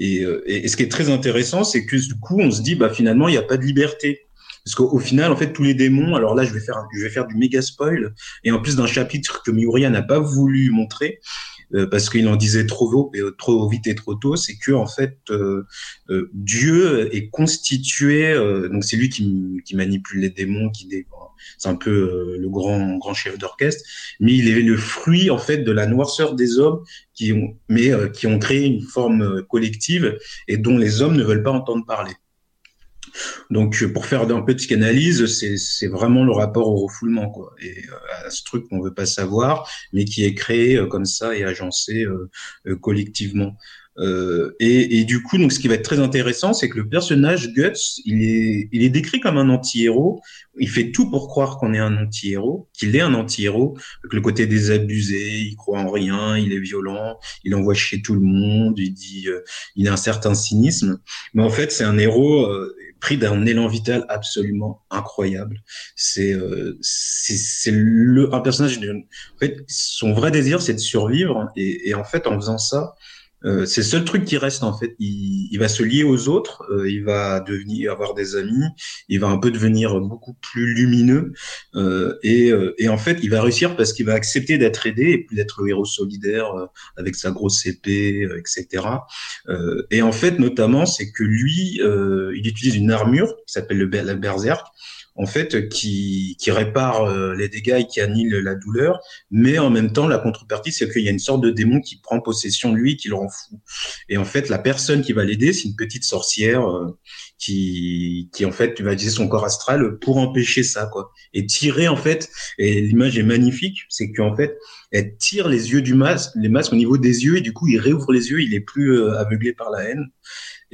Speaker 4: euh, et, et, ce qui est très intéressant, c'est que du coup, on se dit, bah finalement, il n'y a pas de liberté. Parce qu'au final, en fait, tous les démons. Alors là, je vais faire, je vais faire du méga spoil. Et en plus d'un chapitre que Miuria n'a pas voulu montrer, parce qu'il en disait trop vite, trop vite et trop tôt, c'est que en fait Dieu est constitué, donc c'est lui qui, qui, manipule les démons, qui c'est un peu euh, le grand grand chef d'orchestre, mais il est le fruit en fait de la noirceur des hommes qui ont, mais euh, qui ont créé une forme euh, collective et dont les hommes ne veulent pas entendre parler. Donc, pour faire un peu de psychanalyse, c'est vraiment le rapport au refoulement, quoi, et à ce truc qu'on veut pas savoir, mais qui est créé comme ça et agencé collectivement. Euh, et, et, du coup, donc, ce qui va être très intéressant, c'est que le personnage Guts, il est, il est décrit comme un anti-héros. Il fait tout pour croire qu'on est un anti-héros, qu'il est un anti-héros, le côté désabusé, il croit en rien, il est violent, il envoie chez tout le monde, il dit, euh, il a un certain cynisme. Mais en fait, c'est un héros euh, pris d'un élan vital absolument incroyable. C'est, euh, c'est, le un personnage. En fait, son vrai désir, c'est de survivre, et, et en fait, en faisant ça euh, c'est le seul truc qui reste en fait. Il, il va se lier aux autres, euh, il va devenir avoir des amis, il va un peu devenir beaucoup plus lumineux euh, et, euh, et, en fait il va réussir parce qu'il va accepter d'être aidé et puis d'être le héros solidaire avec sa grosse épée, etc. et en fait notamment c'est que lui il utilise une armure qui s'appelle le la berserk en fait, qui, qui répare euh, les dégâts et qui annule la douleur, mais en même temps, la contrepartie, c'est qu'il y a une sorte de démon qui prend possession de lui, qui le rend fou. Et en fait, la personne qui va l'aider, c'est une petite sorcière euh, qui, qui en fait va utiliser son corps astral pour empêcher ça, quoi. Et tirer, en fait, et l'image est magnifique, c'est qu'en fait, elle tire les yeux du masque, les masques au niveau des yeux, et du coup, il réouvre les yeux, il est plus euh, aveuglé par la haine.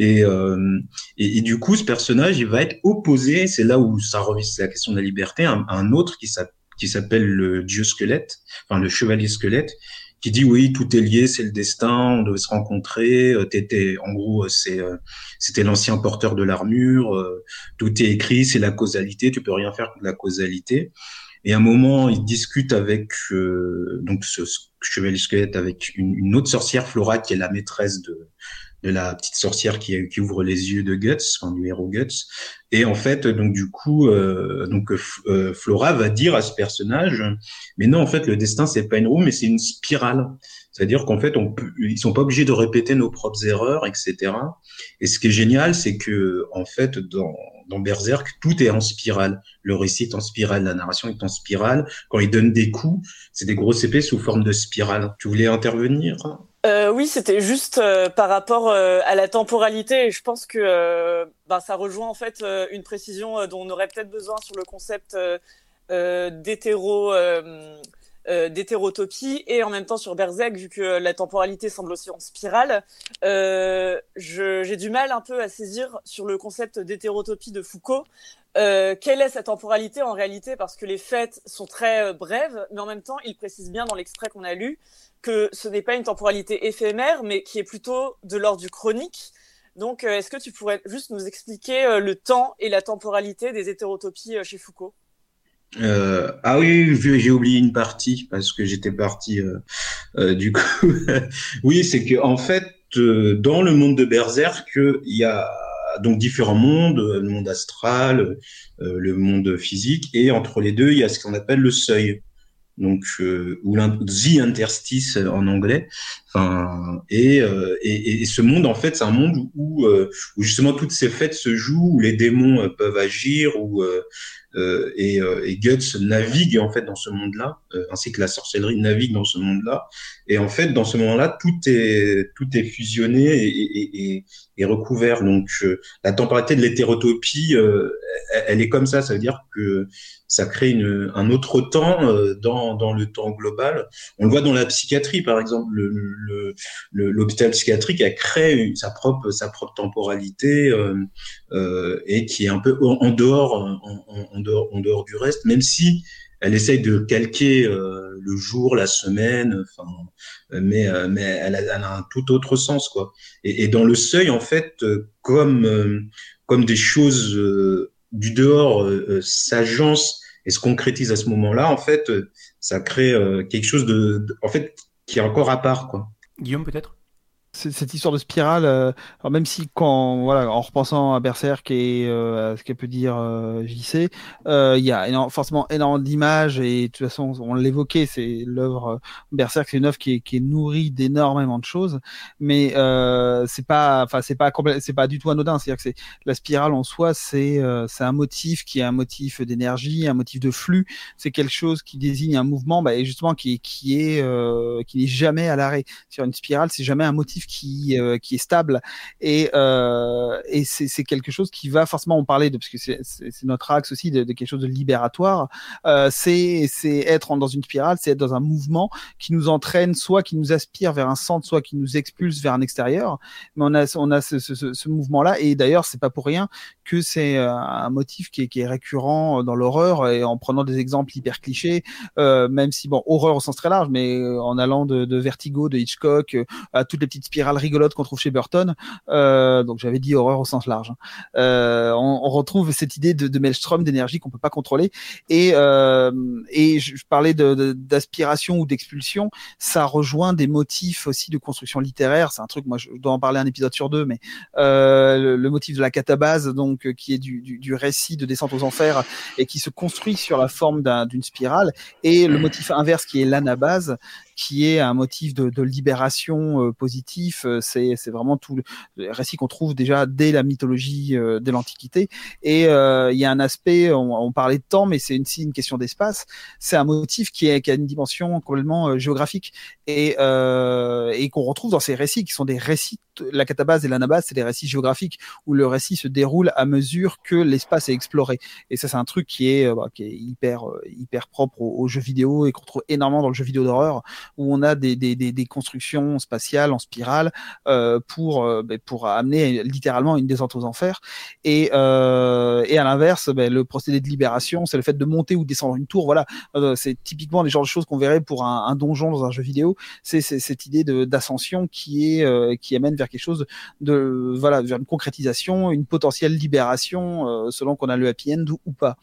Speaker 4: Euh, et, et, du coup, ce personnage, il va être opposé, c'est là où ça revient, c'est la question de la liberté, à, un autre qui s'appelle le dieu squelette, enfin le chevalier squelette, qui dit oui, tout est lié, c'est le destin, on devait se rencontrer. Euh, t'étais, en gros, c'est, euh, c'était l'ancien porteur de l'armure. tout est écrit, c'est la causalité. Tu peux rien faire contre la causalité. Et à un moment, il discute avec donc ce, chevalier squelette avec une, une, autre sorcière, Flora, qui est la maîtresse de de la petite sorcière qui, ouvre les yeux de Guts, enfin du héros Guts. Et en fait, donc du coup, euh, donc euh, Flora va dire à ce personnage, mais non, en fait, le destin c'est pas une roue, mais c'est une spirale. C'est-à-dire qu'en fait, ils sont pas obligés de répéter nos propres erreurs, etc. Et ce qui est génial, c'est que en fait, dans, dans Berserk, tout est en spirale. Le récit est en spirale, la narration est en spirale. Quand il donne des coups, c'est des grosses épées sous forme de spirale. Tu voulais intervenir?
Speaker 3: Euh, oui, c'était juste euh, par rapport euh, à la temporalité. Et je pense que euh, ben, ça rejoint en fait une précision dont on aurait peut-être besoin sur le concept d'hétéro d'hétérotopie et en même temps sur Berserk, vu que la temporalité semble aussi en spirale, j'ai du mal un peu à saisir sur le concept d'hétérotopie de Foucault. quelle est sa temporalité en réalité? Parce que les fêtes sont très brèves, mais en même temps, il précise bien dans l'extrait qu'on a lu que ce n'est pas une temporalité éphémère, mais qui est plutôt de l'ordre du chronique. Donc, euh, est-ce que tu pourrais juste nous expliquer euh, le temps et la temporalité des hétérotopies euh, chez Foucault?
Speaker 4: Ah oui, j'ai oublié une partie parce que j'étais parti du coup. <laughs> oui, c'est que en fait, dans le monde de Berserk, il y a donc différents mondes, le monde astral, le monde physique, et entre les deux, il y a ce qu'on appelle le seuil donc euh, ou the interstice en anglais. Enfin, et, euh, et, et, ce monde en fait, c'est un monde où, euh, où, justement toutes ces fêtes se jouent, où les démons peuvent agir, où euh, et, euh, et, Guts navigue en fait dans ce monde-là, euh, ainsi que la sorcellerie navigue dans ce monde-là. Et en fait, dans ce moment-là, tout est tout est fusionné et, et, et recouvert. Donc, la temporalité de l'hétérotopie, elle, est comme ça. Ça veut dire que ça crée une, un autre temps dans, dans le temps global. On le voit dans la psychiatrie, par exemple. L'hôpital le, le, psychiatrique a créé sa propre sa propre temporalité euh, euh, et qui est un peu en, dehors en, dehors en dehors du reste, même si elle essaye de calquer euh, le jour, la semaine, enfin, mais mais elle a, elle a, un tout autre sens quoi. Et, et, dans le seuil en fait, comme comme des choses du dehors s'agencent et se concrétisent à ce moment-là, en fait, ça crée quelque chose de, de, en fait, qui est encore à part quoi.
Speaker 2: Guillaume peut-être?
Speaker 5: Cette histoire de spirale, euh, même si quand voilà, en repensant à Berserk et euh, à ce qu'elle peut dire euh, JC, euh, il y a forcément énormément d'images et de toute façon on l'évoquait, c'est l'œuvre Berserk, c'est une œuvre qui est, nourrie d'énormément de choses, mais c'est pas, enfin c'est pas c'est pas du tout anodin, c'est-à-dire que la spirale en soi, c'est c'est un motif qui est un motif d'énergie, un motif de flux, c'est quelque chose qui désigne un mouvement, bah, et justement qui qui est qui n'est jamais à l'arrêt. Sur une spirale, c'est jamais un motif qui euh, qui est stable et euh, et c'est quelque chose qui va forcément en parler de parce que c'est notre axe aussi de, de, quelque chose de libératoire. Euh, c'est c'est être dans une spirale, c'est être dans un mouvement qui nous entraîne, soit qui nous aspire vers un centre, soit qui nous expulse vers un extérieur. Mais on a on a ce, ce, ce mouvement là et d'ailleurs c'est pas pour rien que c'est un motif qui est, qui est récurrent dans l'horreur et en prenant des exemples hyper clichés, euh, même si bon horreur au sens très large, mais en allant de, de Vertigo, de Hitchcock à toutes les petites spirale rigolote qu'on trouve chez Burton. Euh, donc j'avais dit horreur au sens large. Hein. Euh, on, on, retrouve cette idée de, de maelstrom, d'énergie qu'on peut pas contrôler. Et, euh, et je, parlais d'aspiration ou d'expulsion. Ça rejoint des motifs aussi de construction littéraire. C'est un truc, moi, je dois en parler un épisode sur deux, mais euh, le, motif de la catabase, donc euh, qui est du, du, du, récit de descente aux enfers et qui se construit sur la forme d'une spirale, et le motif inverse qui est l'anabase, qui est un motif de, de libération euh, positif. Euh, c'est, vraiment tout le récit qu'on trouve déjà dès la mythologie euh, de l'Antiquité. Et il y a un aspect, on, parlait de temps, mais c'est une, une question d'espace. C'est un motif qui, est, qui a une dimension complètement géographique et, et qu'on retrouve dans ces récits qui sont des récits. La catabase et l'anabase, c'est des récits géographiques où le récit se déroule à mesure que l'espace est exploré. Et ça, c'est un truc qui est, bah, qui est hyper, hyper propre aux, jeux vidéo et qu'on trouve énormément dans le jeu vidéo d'horreur où on a des, constructions spatiales en spirale euh, pour euh, ben, pour amener littéralement une descente aux enfers. Et, euh, à l'inverse, ben, le procédé de libération, c'est le fait de monter ou descendre une tour. Voilà, euh, c'est typiquement les genres de choses qu'on verrait pour un, donjon dans un jeu vidéo. C'est cette idée d'ascension qui euh, qui amène vers quelque chose de voilà vers une concrétisation, une potentielle libération euh, selon qu'on a le happy end ou, ou pas.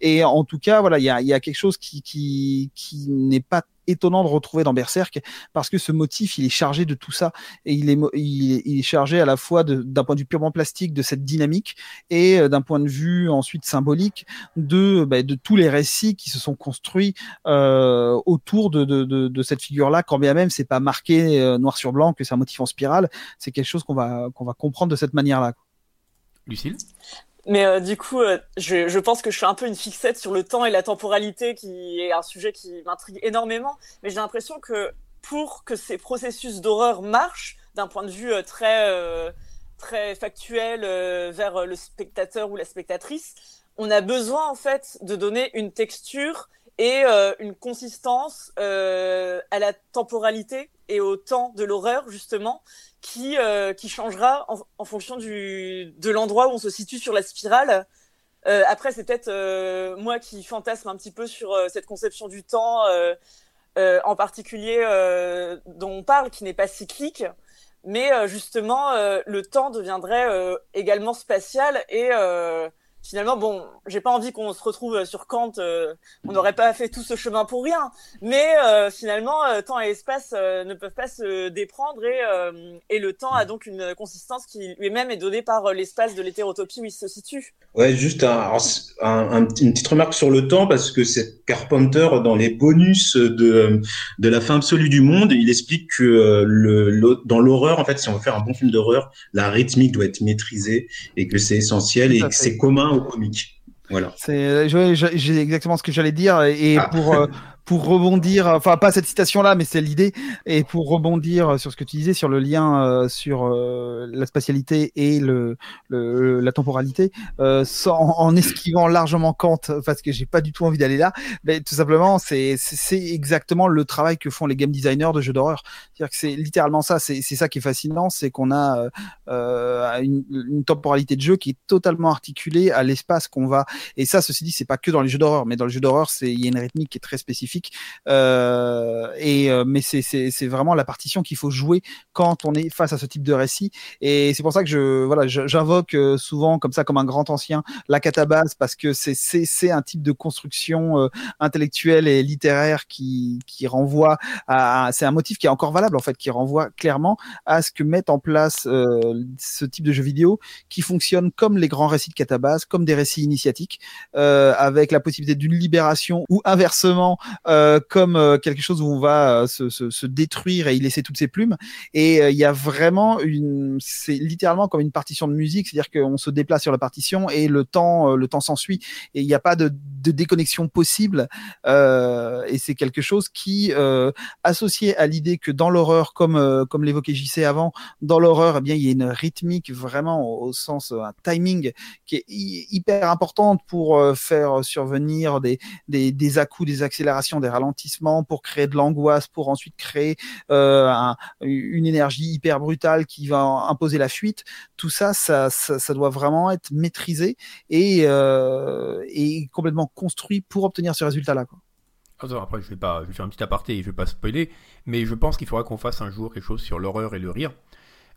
Speaker 5: Et en tout cas, voilà, il y a, y a, quelque chose qui, qui, qui n'est pas étonnant de retrouver dans Berserk parce que ce motif il est chargé de tout ça. Et il est il, est chargé à la fois d'un point de vue purement plastique de cette dynamique et euh, d'un point de vue ensuite symbolique de bah, de tous les récits qui se sont construits euh, autour de, de, cette figure là quand bien même c'est pas marqué euh, noir sur blanc que c'est un motif en spirale. C'est quelque chose qu'on va qu'on va comprendre de cette manière là
Speaker 2: Lucille?
Speaker 3: Mais euh, du coup, euh, je, pense que je suis un peu une fixette sur le temps et la temporalité, qui est un sujet qui m'intrigue énormément. Mais j'ai l'impression que pour que ces processus d'horreur marchent, d'un point de vue euh, très très factuel vers le spectateur ou la spectatrice, on a besoin en fait de donner une texture et une consistance à la temporalité et au temps de l'horreur justement qui qui changera en, en fonction du de l'endroit où on se situe sur la spirale. après, c'est peut-être moi qui fantasme un petit peu sur cette conception du temps, en particulier dont on parle, qui n'est pas cyclique, mais justement le temps deviendrait également spatial et finalement, bon, j'ai pas envie qu'on se retrouve euh, sur Kant, euh, on n'aurait pas fait tout ce chemin pour rien. Mais euh, finalement, temps et espace ne peuvent pas se déprendre et, et le temps a donc une consistance qui lui-même est donnée par l'espace de l'hétérotopie où il se situe.
Speaker 4: Ouais, juste un, un, une petite remarque sur le temps parce que c'est Carpenter dans les bonus de de la fin absolue du monde, il explique que le, dans l'horreur, en fait, si on veut faire un bon film d'horreur, la rythmique doit être maîtrisée et que c'est essentiel et que c'est commun comique. Voilà.
Speaker 5: C'est, j'ai exactement ce que j'allais dire et ah. pour euh, <laughs> pour rebondir, enfin pas cette citation-là, mais c'est l'idée, et pour rebondir sur ce que tu disais sur le lien euh, sur euh, la spatialité et le, le la temporalité, euh, sans, en esquivant largement Kant, parce que j'ai pas du tout envie d'aller là, mais tout simplement c'est exactement le travail que font les game designers de jeux d'horreur. C'est-à-dire que c'est littéralement ça, c'est ça qui est fascinant, c'est qu'on a euh, une, une temporalité de jeu qui est totalement articulée à l'espace qu'on va, et ça, ceci dit, c'est pas que dans les jeux d'horreur, mais dans les jeux d'horreur, c'est il y a une rythmique qui est très spécifique euh, et euh, mais c'est vraiment la partition qu'il faut jouer quand on est face à ce type de récit. Et c'est pour ça que je voilà j'invoque euh, souvent comme ça comme un grand ancien la catabase parce que c'est c'est un type de construction intellectuelle et littéraire qui qui renvoie à, c'est un motif qui est encore valable en fait qui renvoie clairement à ce que met en place ce type de jeu vidéo qui fonctionne comme les grands récits de catabase, comme des récits initiatiques, avec la possibilité d'une libération ou inversement euh, comme euh, quelque chose où on va euh, se, se, se, détruire et y laisser toutes ses plumes. Et il y a vraiment une, c'est littéralement comme une partition de musique, c'est-à-dire qu'on se déplace sur la partition et le temps, le temps s'ensuit et il n'y a pas de, de, déconnexion possible. et c'est quelque chose qui, associé à l'idée que dans l'horreur, comme comme l'évoquait JC avant, dans l'horreur, eh bien il y a une rythmique vraiment au, sens un timing qui est hyper importante pour faire survenir des des, des à des accélérations des ralentissements, pour créer de l'angoisse, pour ensuite créer euh, une énergie hyper brutale qui va imposer la fuite. Tout ça, ça, ça, doit vraiment être maîtrisé et, euh, et complètement construit pour obtenir ce résultat-là.
Speaker 2: après, je vais pas, je vais faire un petit aparté et je vais pas spoiler, mais je pense qu'il faudra qu'on fasse un jour quelque chose sur l'horreur et le rire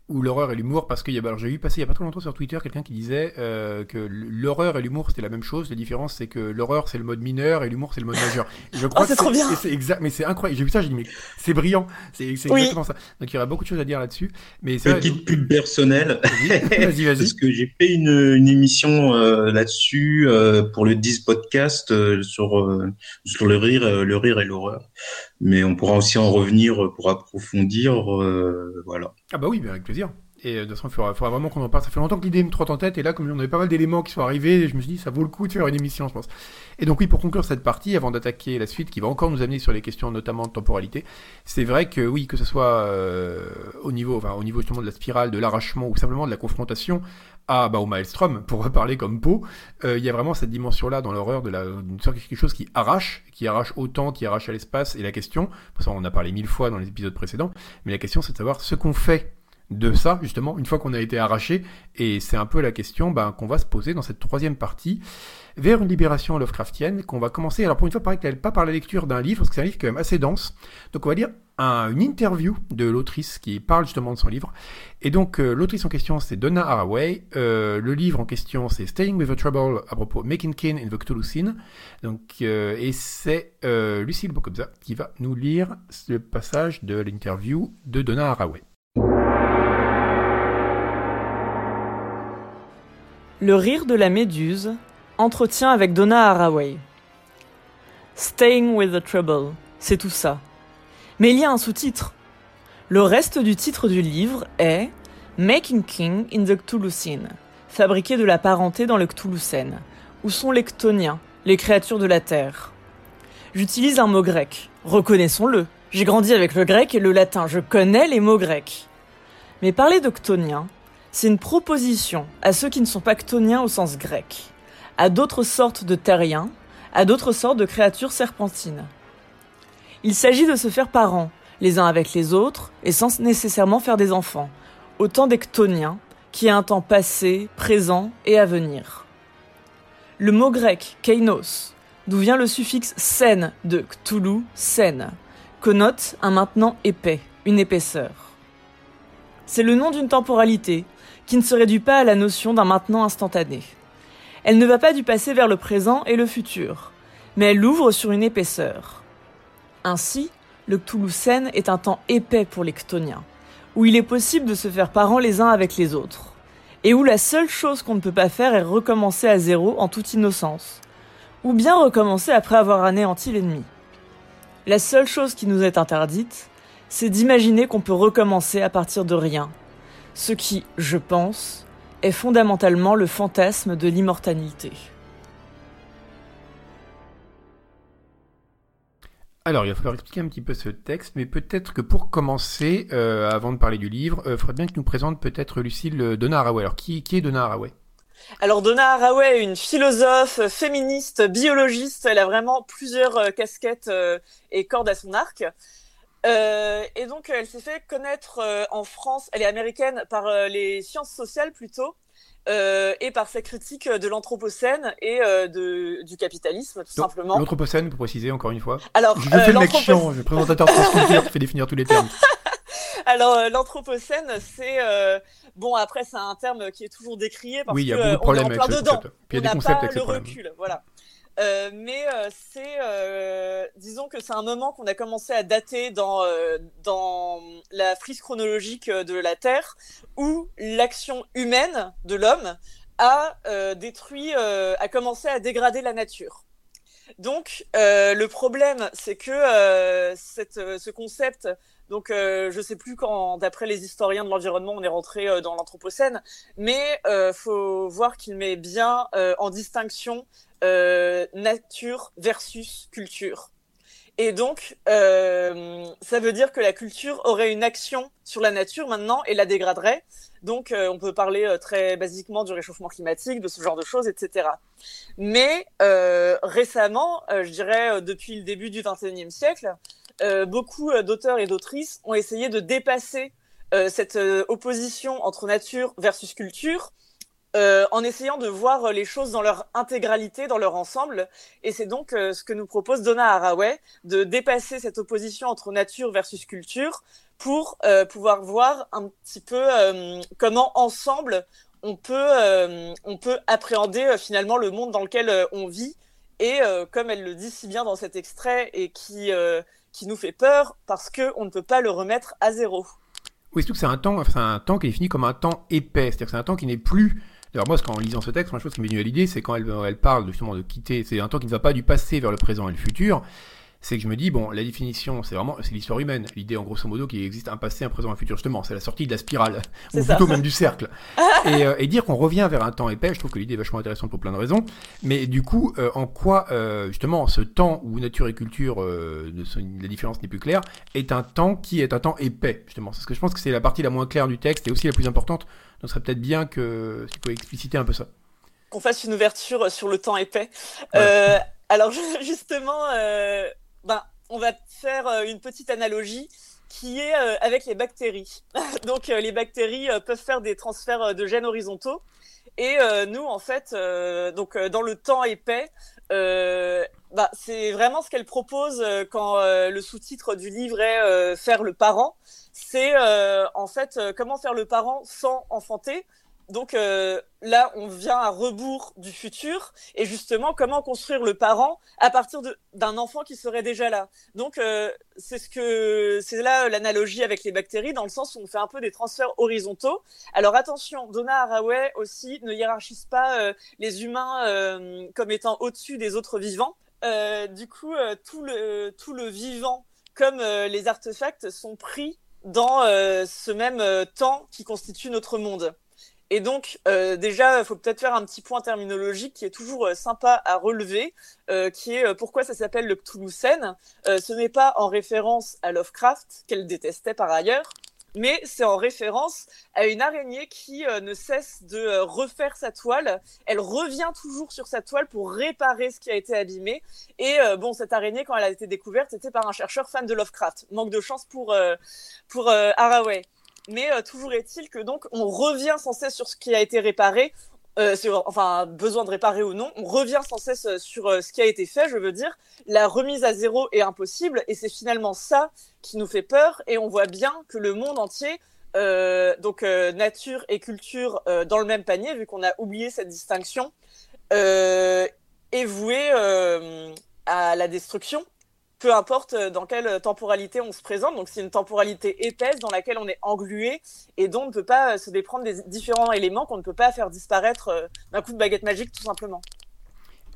Speaker 2: ou l'horreur et l'humour parce qu'il y a alors j'ai vu passer il y a pas trop longtemps sur Twitter quelqu'un qui disait euh, que l'horreur et l'humour c'était la même chose. La différence c'est que l'horreur c'est le mode mineur et l'humour c'est le mode majeur.
Speaker 3: Je crois oh, c'est trop bien.
Speaker 2: c'est exact mais c'est incroyable. J'ai vu ça j'ai dit mais c'est brillant. C'est exactement ça. Donc il y aurait beaucoup de choses à dire là-dessus. Mais
Speaker 4: petite pub personnelle. Vas-y vas-y. <laughs> Parce que j'ai fait une, une émission euh, là-dessus euh, pour le 10 podcast euh, sur euh, sur le rire le rire et l'horreur mais on pourra aussi en revenir pour approfondir voilà
Speaker 2: ah bah oui, avec plaisir. Et euh, de toute façon, il faudra, vraiment qu'on en parle. Ça fait longtemps que l'idée me trotte en tête, et là, comme on avait pas mal d'éléments qui sont arrivés, je me suis dit, ça vaut le coup de faire une émission, je pense. Et donc oui, pour conclure cette partie, avant d'attaquer la suite, qui va encore nous amener sur les questions notamment de temporalité, c'est vrai que oui, que ce soit euh, au niveau, enfin, au niveau justement de la spirale, de l'arrachement, ou simplement de la confrontation à, bah, au Maelstrom, pour parler comme Poe, euh, il y a vraiment cette dimension-là dans l'horreur de la, quelque chose qui arrache, qui arrache autant, qui arrache à l'espace, et la question, parce qu'on en a parlé mille fois dans les épisodes précédents, mais la question c'est de savoir ce qu'on fait de ça, justement, une fois qu'on a été arraché. Et c'est un peu la question ben, qu'on va se poser dans cette troisième partie, vers une libération Lovecraftienne, qu'on va commencer, alors pour une fois, pas par la lecture d'un livre, parce que c'est un livre quand même assez dense. Donc on va lire une interview de l'autrice qui parle justement de son livre. Et donc euh, l'autrice en question, c'est Donna Haraway. Euh, le livre en question, c'est Staying with the Trouble à propos Making Kin in the Cthulhu Scene. Donc, euh, et c'est Lucille Bocobza qui va nous lire le passage de l'interview de Donna Haraway.
Speaker 3: Le rire de la méduse, entretien avec Donna Haraway. Staying with the Trouble, c'est tout ça. Mais il y a un sous-titre. Le reste du titre du livre est Making King in the Cthulhucene, fabriqué de la parenté dans le Cthulhucène, où sont les Ctoniens, les créatures de la Terre. J'utilise un mot grec, reconnaissons-le. J'ai grandi avec le grec et le latin, je connais les mots grecs. Mais parler de Ctoniens, c'est une proposition à ceux qui ne sont pas ctoniens au sens grec, à d'autres sortes de terriens, à d'autres sortes de créatures serpentines. Il s'agit de se faire parents, les uns avec les autres, et sans nécessairement faire des enfants, autant des Chtoniens, qui a un temps passé, présent et à venir. Le mot grec kainos, d'où vient le suffixe sen de Cthulhu, sen, connote un maintenant épais, une épaisseur. C'est le nom d'une temporalité qui ne se réduit pas à la notion d'un maintenant instantané. Elle ne va pas du passé vers le présent et le futur, mais elle l'ouvre sur une épaisseur. Ainsi, le Cthulhu-Sen est un temps épais pour les Chtoniens, où il est possible de se faire parents les uns avec les autres, et où la seule chose qu'on ne peut pas faire est recommencer à zéro en toute innocence, ou bien recommencer après avoir anéanti l'ennemi. La seule chose qui nous est interdite, c'est d'imaginer qu'on peut recommencer à partir de rien, ce qui, je pense, est fondamentalement le fantasme de l'immortalité.
Speaker 2: Alors, il va falloir expliquer un petit peu ce texte, mais peut-être que pour commencer, euh, avant de parler du livre, il euh, faudrait bien que tu nous présentes peut-être Lucille euh, Donna Haraway. Alors, qui, est Donna Haraway?
Speaker 3: Alors Donna Haraway est une philosophe, féministe, biologiste. Elle a vraiment plusieurs casquettes et cordes à son arc. et donc elle s'est fait connaître en France, elle est américaine, par les sciences sociales plutôt. Euh, et par sa critique de l'anthropocène et euh, de, du capitalisme, tout simplement.
Speaker 2: L'anthropocène, pour préciser encore une fois.
Speaker 3: Alors,
Speaker 2: je fais le mec chiant, je présentateur de qui fait définir tous les termes. <laughs>
Speaker 3: Alors, euh, l'anthropocène, c'est bon. Après, c'est un terme qui est toujours décrié parce
Speaker 2: oui, de
Speaker 3: on est en plein dedans.
Speaker 2: Puis il y a des concepts avec
Speaker 3: le recul, voilà. Euh, mais euh, c'est, euh, disons que c'est un moment qu'on a commencé à dater dans, dans la frise chronologique de la Terre, où l'action humaine de l'homme a détruit, a commencé à dégrader la nature. Donc, le problème, c'est que ce concept donc, euh, je sais plus quand, d'après les historiens de l'environnement, on est rentré dans l'Anthropocène, mais euh, faut voir qu'il met bien en distinction euh, nature versus culture. Et donc, euh, ça veut dire que la culture aurait une action sur la nature maintenant et la dégraderait. Donc, euh, on peut parler très basiquement du réchauffement climatique, de ce genre de choses, etc. Mais récemment, je dirais depuis le début du XXIe siècle, beaucoup d'auteurs et d'autrices ont essayé de dépasser cette opposition entre nature versus culture euh, en essayant de voir les choses dans leur intégralité, dans leur ensemble. Et c'est donc euh, ce que nous propose Donna Haraway, de dépasser cette opposition entre nature versus culture pour euh, pouvoir voir un petit peu comment ensemble on peut, on peut appréhender finalement le monde dans lequel on vit. Et comme elle le dit si bien dans cet extrait et qui, qui nous fait peur parce qu'on ne peut pas le remettre à zéro.
Speaker 2: Oui, surtout que c'est un temps, c'est un temps qui est défini comme un temps épais, c'est-à-dire que c'est un temps qui n'est plus alors moi, en lisant ce texte, une chose qui m'est venue à l'idée, c'est quand elle, elle parle justement de quitter, c'est un temps qui ne va pas du passé vers le présent et le futur, c'est que je me dis, bon, la définition, c'est vraiment, c'est l'histoire humaine. L'idée, en grosso modo, qu'il existe un passé, un présent, un futur, justement. C'est la sortie de la spirale. Ou plutôt même du cercle. <laughs> Euh, et, dire qu'on revient vers un temps épais, je trouve que l'idée est vachement intéressante pour plein de raisons. Mais du coup, euh, en quoi, euh, justement, ce temps où nature et culture, la différence n'est plus claire, est un temps qui est un temps épais, justement. Parce que je pense que c'est la partie la moins claire du texte et aussi la plus importante. Donc, ce serait peut-être bien que, si tu pouvais expliciter un peu ça.
Speaker 3: Qu'on fasse une ouverture sur le temps épais. alors, justement, ben, on va faire euh, une petite analogie qui est euh, avec les bactéries. <laughs> Donc euh, les bactéries peuvent faire des transferts de gènes horizontaux et nous en fait donc dans le temps épais bah, c'est vraiment ce qu'elle propose quand le sous-titre du livre est faire le parent. C'est en fait comment faire le parent sans enfanter donc euh, là, on vient à rebours du futur et justement comment construire le parent à partir d'un enfant qui serait déjà là. Donc euh, c'est ce que c'est là l'analogie avec les bactéries dans le sens où on fait un peu des transferts horizontaux. Alors attention, Donna Haraway aussi ne hiérarchise pas euh, les humains comme étant au-dessus des autres vivants. du coup, tout le tout le vivant comme les artefacts sont pris dans ce même temps qui constitue notre monde. Et donc, euh, déjà, il faut peut-être faire un petit point terminologique qui est toujours euh, sympa à relever, euh, qui est pourquoi ça s'appelle le Cthulhu ce n'est pas en référence à Lovecraft, qu'elle détestait par ailleurs, mais c'est en référence à une araignée qui euh, ne cesse de euh, refaire sa toile. Elle revient toujours sur sa toile pour réparer ce qui a été abîmé. Et euh, bon, cette araignée, quand elle a été découverte, c'était par un chercheur fan de Lovecraft. Manque de chance pour, pour Haraway. Mais toujours est-il que donc on revient sans cesse sur ce qui a été réparé. Enfin, besoin de réparer ou non, on revient sans cesse sur ce qui a été fait, je veux dire. La remise à zéro est impossible et c'est finalement ça qui nous fait peur et on voit bien que le monde entier, euh, donc euh, nature et culture euh, dans le même panier, vu qu'on a oublié cette distinction, est voué à la destruction, peu importe dans quelle temporalité on se présente. Donc c'est une temporalité épaisse dans laquelle on est englué et dont on ne peut pas se déprendre des différents éléments qu'on ne peut pas faire disparaître d'un coup de baguette magique tout simplement.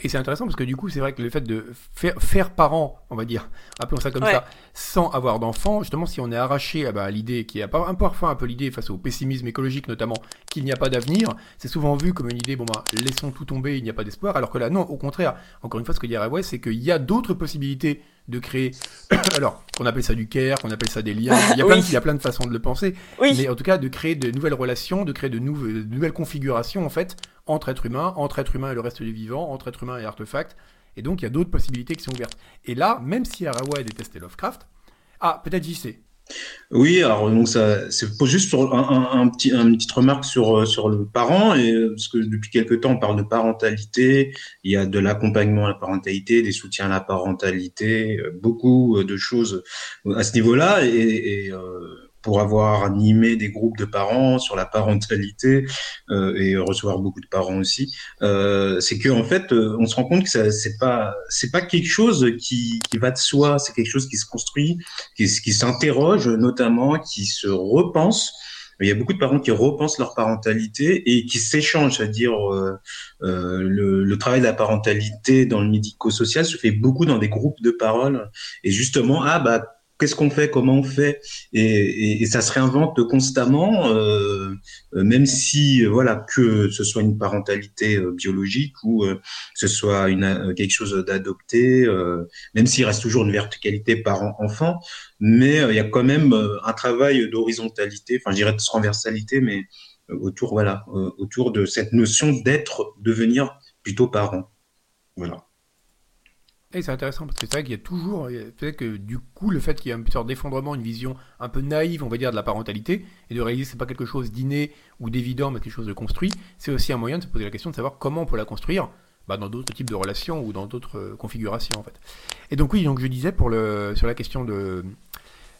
Speaker 2: Et c'est intéressant parce que du coup, c'est vrai que le fait de faire, faire parent, on va dire, appelons ça comme ça, sans avoir d'enfant, justement, si on est arraché ah bah, à l'idée, qui est parfois un peu l'idée face au pessimisme écologique notamment, qu'il n'y a pas d'avenir, c'est souvent vu comme une idée, bon bah, laissons tout tomber, il n'y a pas d'espoir, alors que là, non, au contraire, encore une fois, ce que dirait ouais, c'est qu'il y a d'autres possibilités de créer, <coughs> alors qu'on appelle ça du care, qu'on appelle ça des liens, il y, a <laughs> plein de, il y a plein de façons de le penser, mais en tout cas de créer de nouvelles relations, de créer de, de nouvelles configurations en fait entre êtres humains, entre êtres humains et le reste des vivants, entre êtres humains et artefacts, et donc il y a d'autres possibilités qui sont ouvertes. Et là, même si Haraway détestait Lovecraft, ah peut-être JC,
Speaker 4: oui, alors donc ça, c'est juste pour un, petit, une petite remarque sur euh, sur le parent et euh, parce que depuis quelque temps on parle de parentalité, il y a de l'accompagnement à la parentalité, des soutiens à la parentalité, euh, beaucoup de choses à ce niveau-là et pour avoir animé des groupes de parents sur la parentalité euh, et recevoir beaucoup de parents aussi, euh, c'est que en fait, euh, on se rend compte que ça, c'est pas c'est pas quelque chose qui, qui va de soi, c'est quelque chose qui se construit, qui, qui s'interroge notamment, qui se repense. Il y a beaucoup de parents qui repensent leur parentalité et qui s'échangent, c'est-à-dire euh, euh, le, le, travail de la parentalité dans le médico-social se fait beaucoup dans des groupes de parole. Et justement, ah bah qu'est-ce qu'on fait, comment on fait, et, ça se réinvente constamment, euh, euh, même si euh, voilà que ce soit une parentalité biologique ou ce soit quelque chose d'adopté, même s'il reste toujours une verticalité parent-enfant, mais il y a quand même un travail d'horizontalité, enfin je dirais de transversalité, mais autour voilà autour de cette notion d'être, devenir plutôt parent. Voilà.
Speaker 2: Et c'est intéressant parce que c'est vrai qu'il y a toujours, peut-être que du coup, le fait qu'il y ait une sorte d'effondrement, une vision un peu naïve, on va dire, de la parentalité, et de réaliser que c'est pas quelque chose d'inné ou d'évident, mais quelque chose de construit, c'est aussi un moyen de se poser la question de savoir comment on peut la construire bah, dans d'autres types de relations ou dans d'autres euh, configurations, en fait. Et donc oui, donc je disais pour le, sur la question de,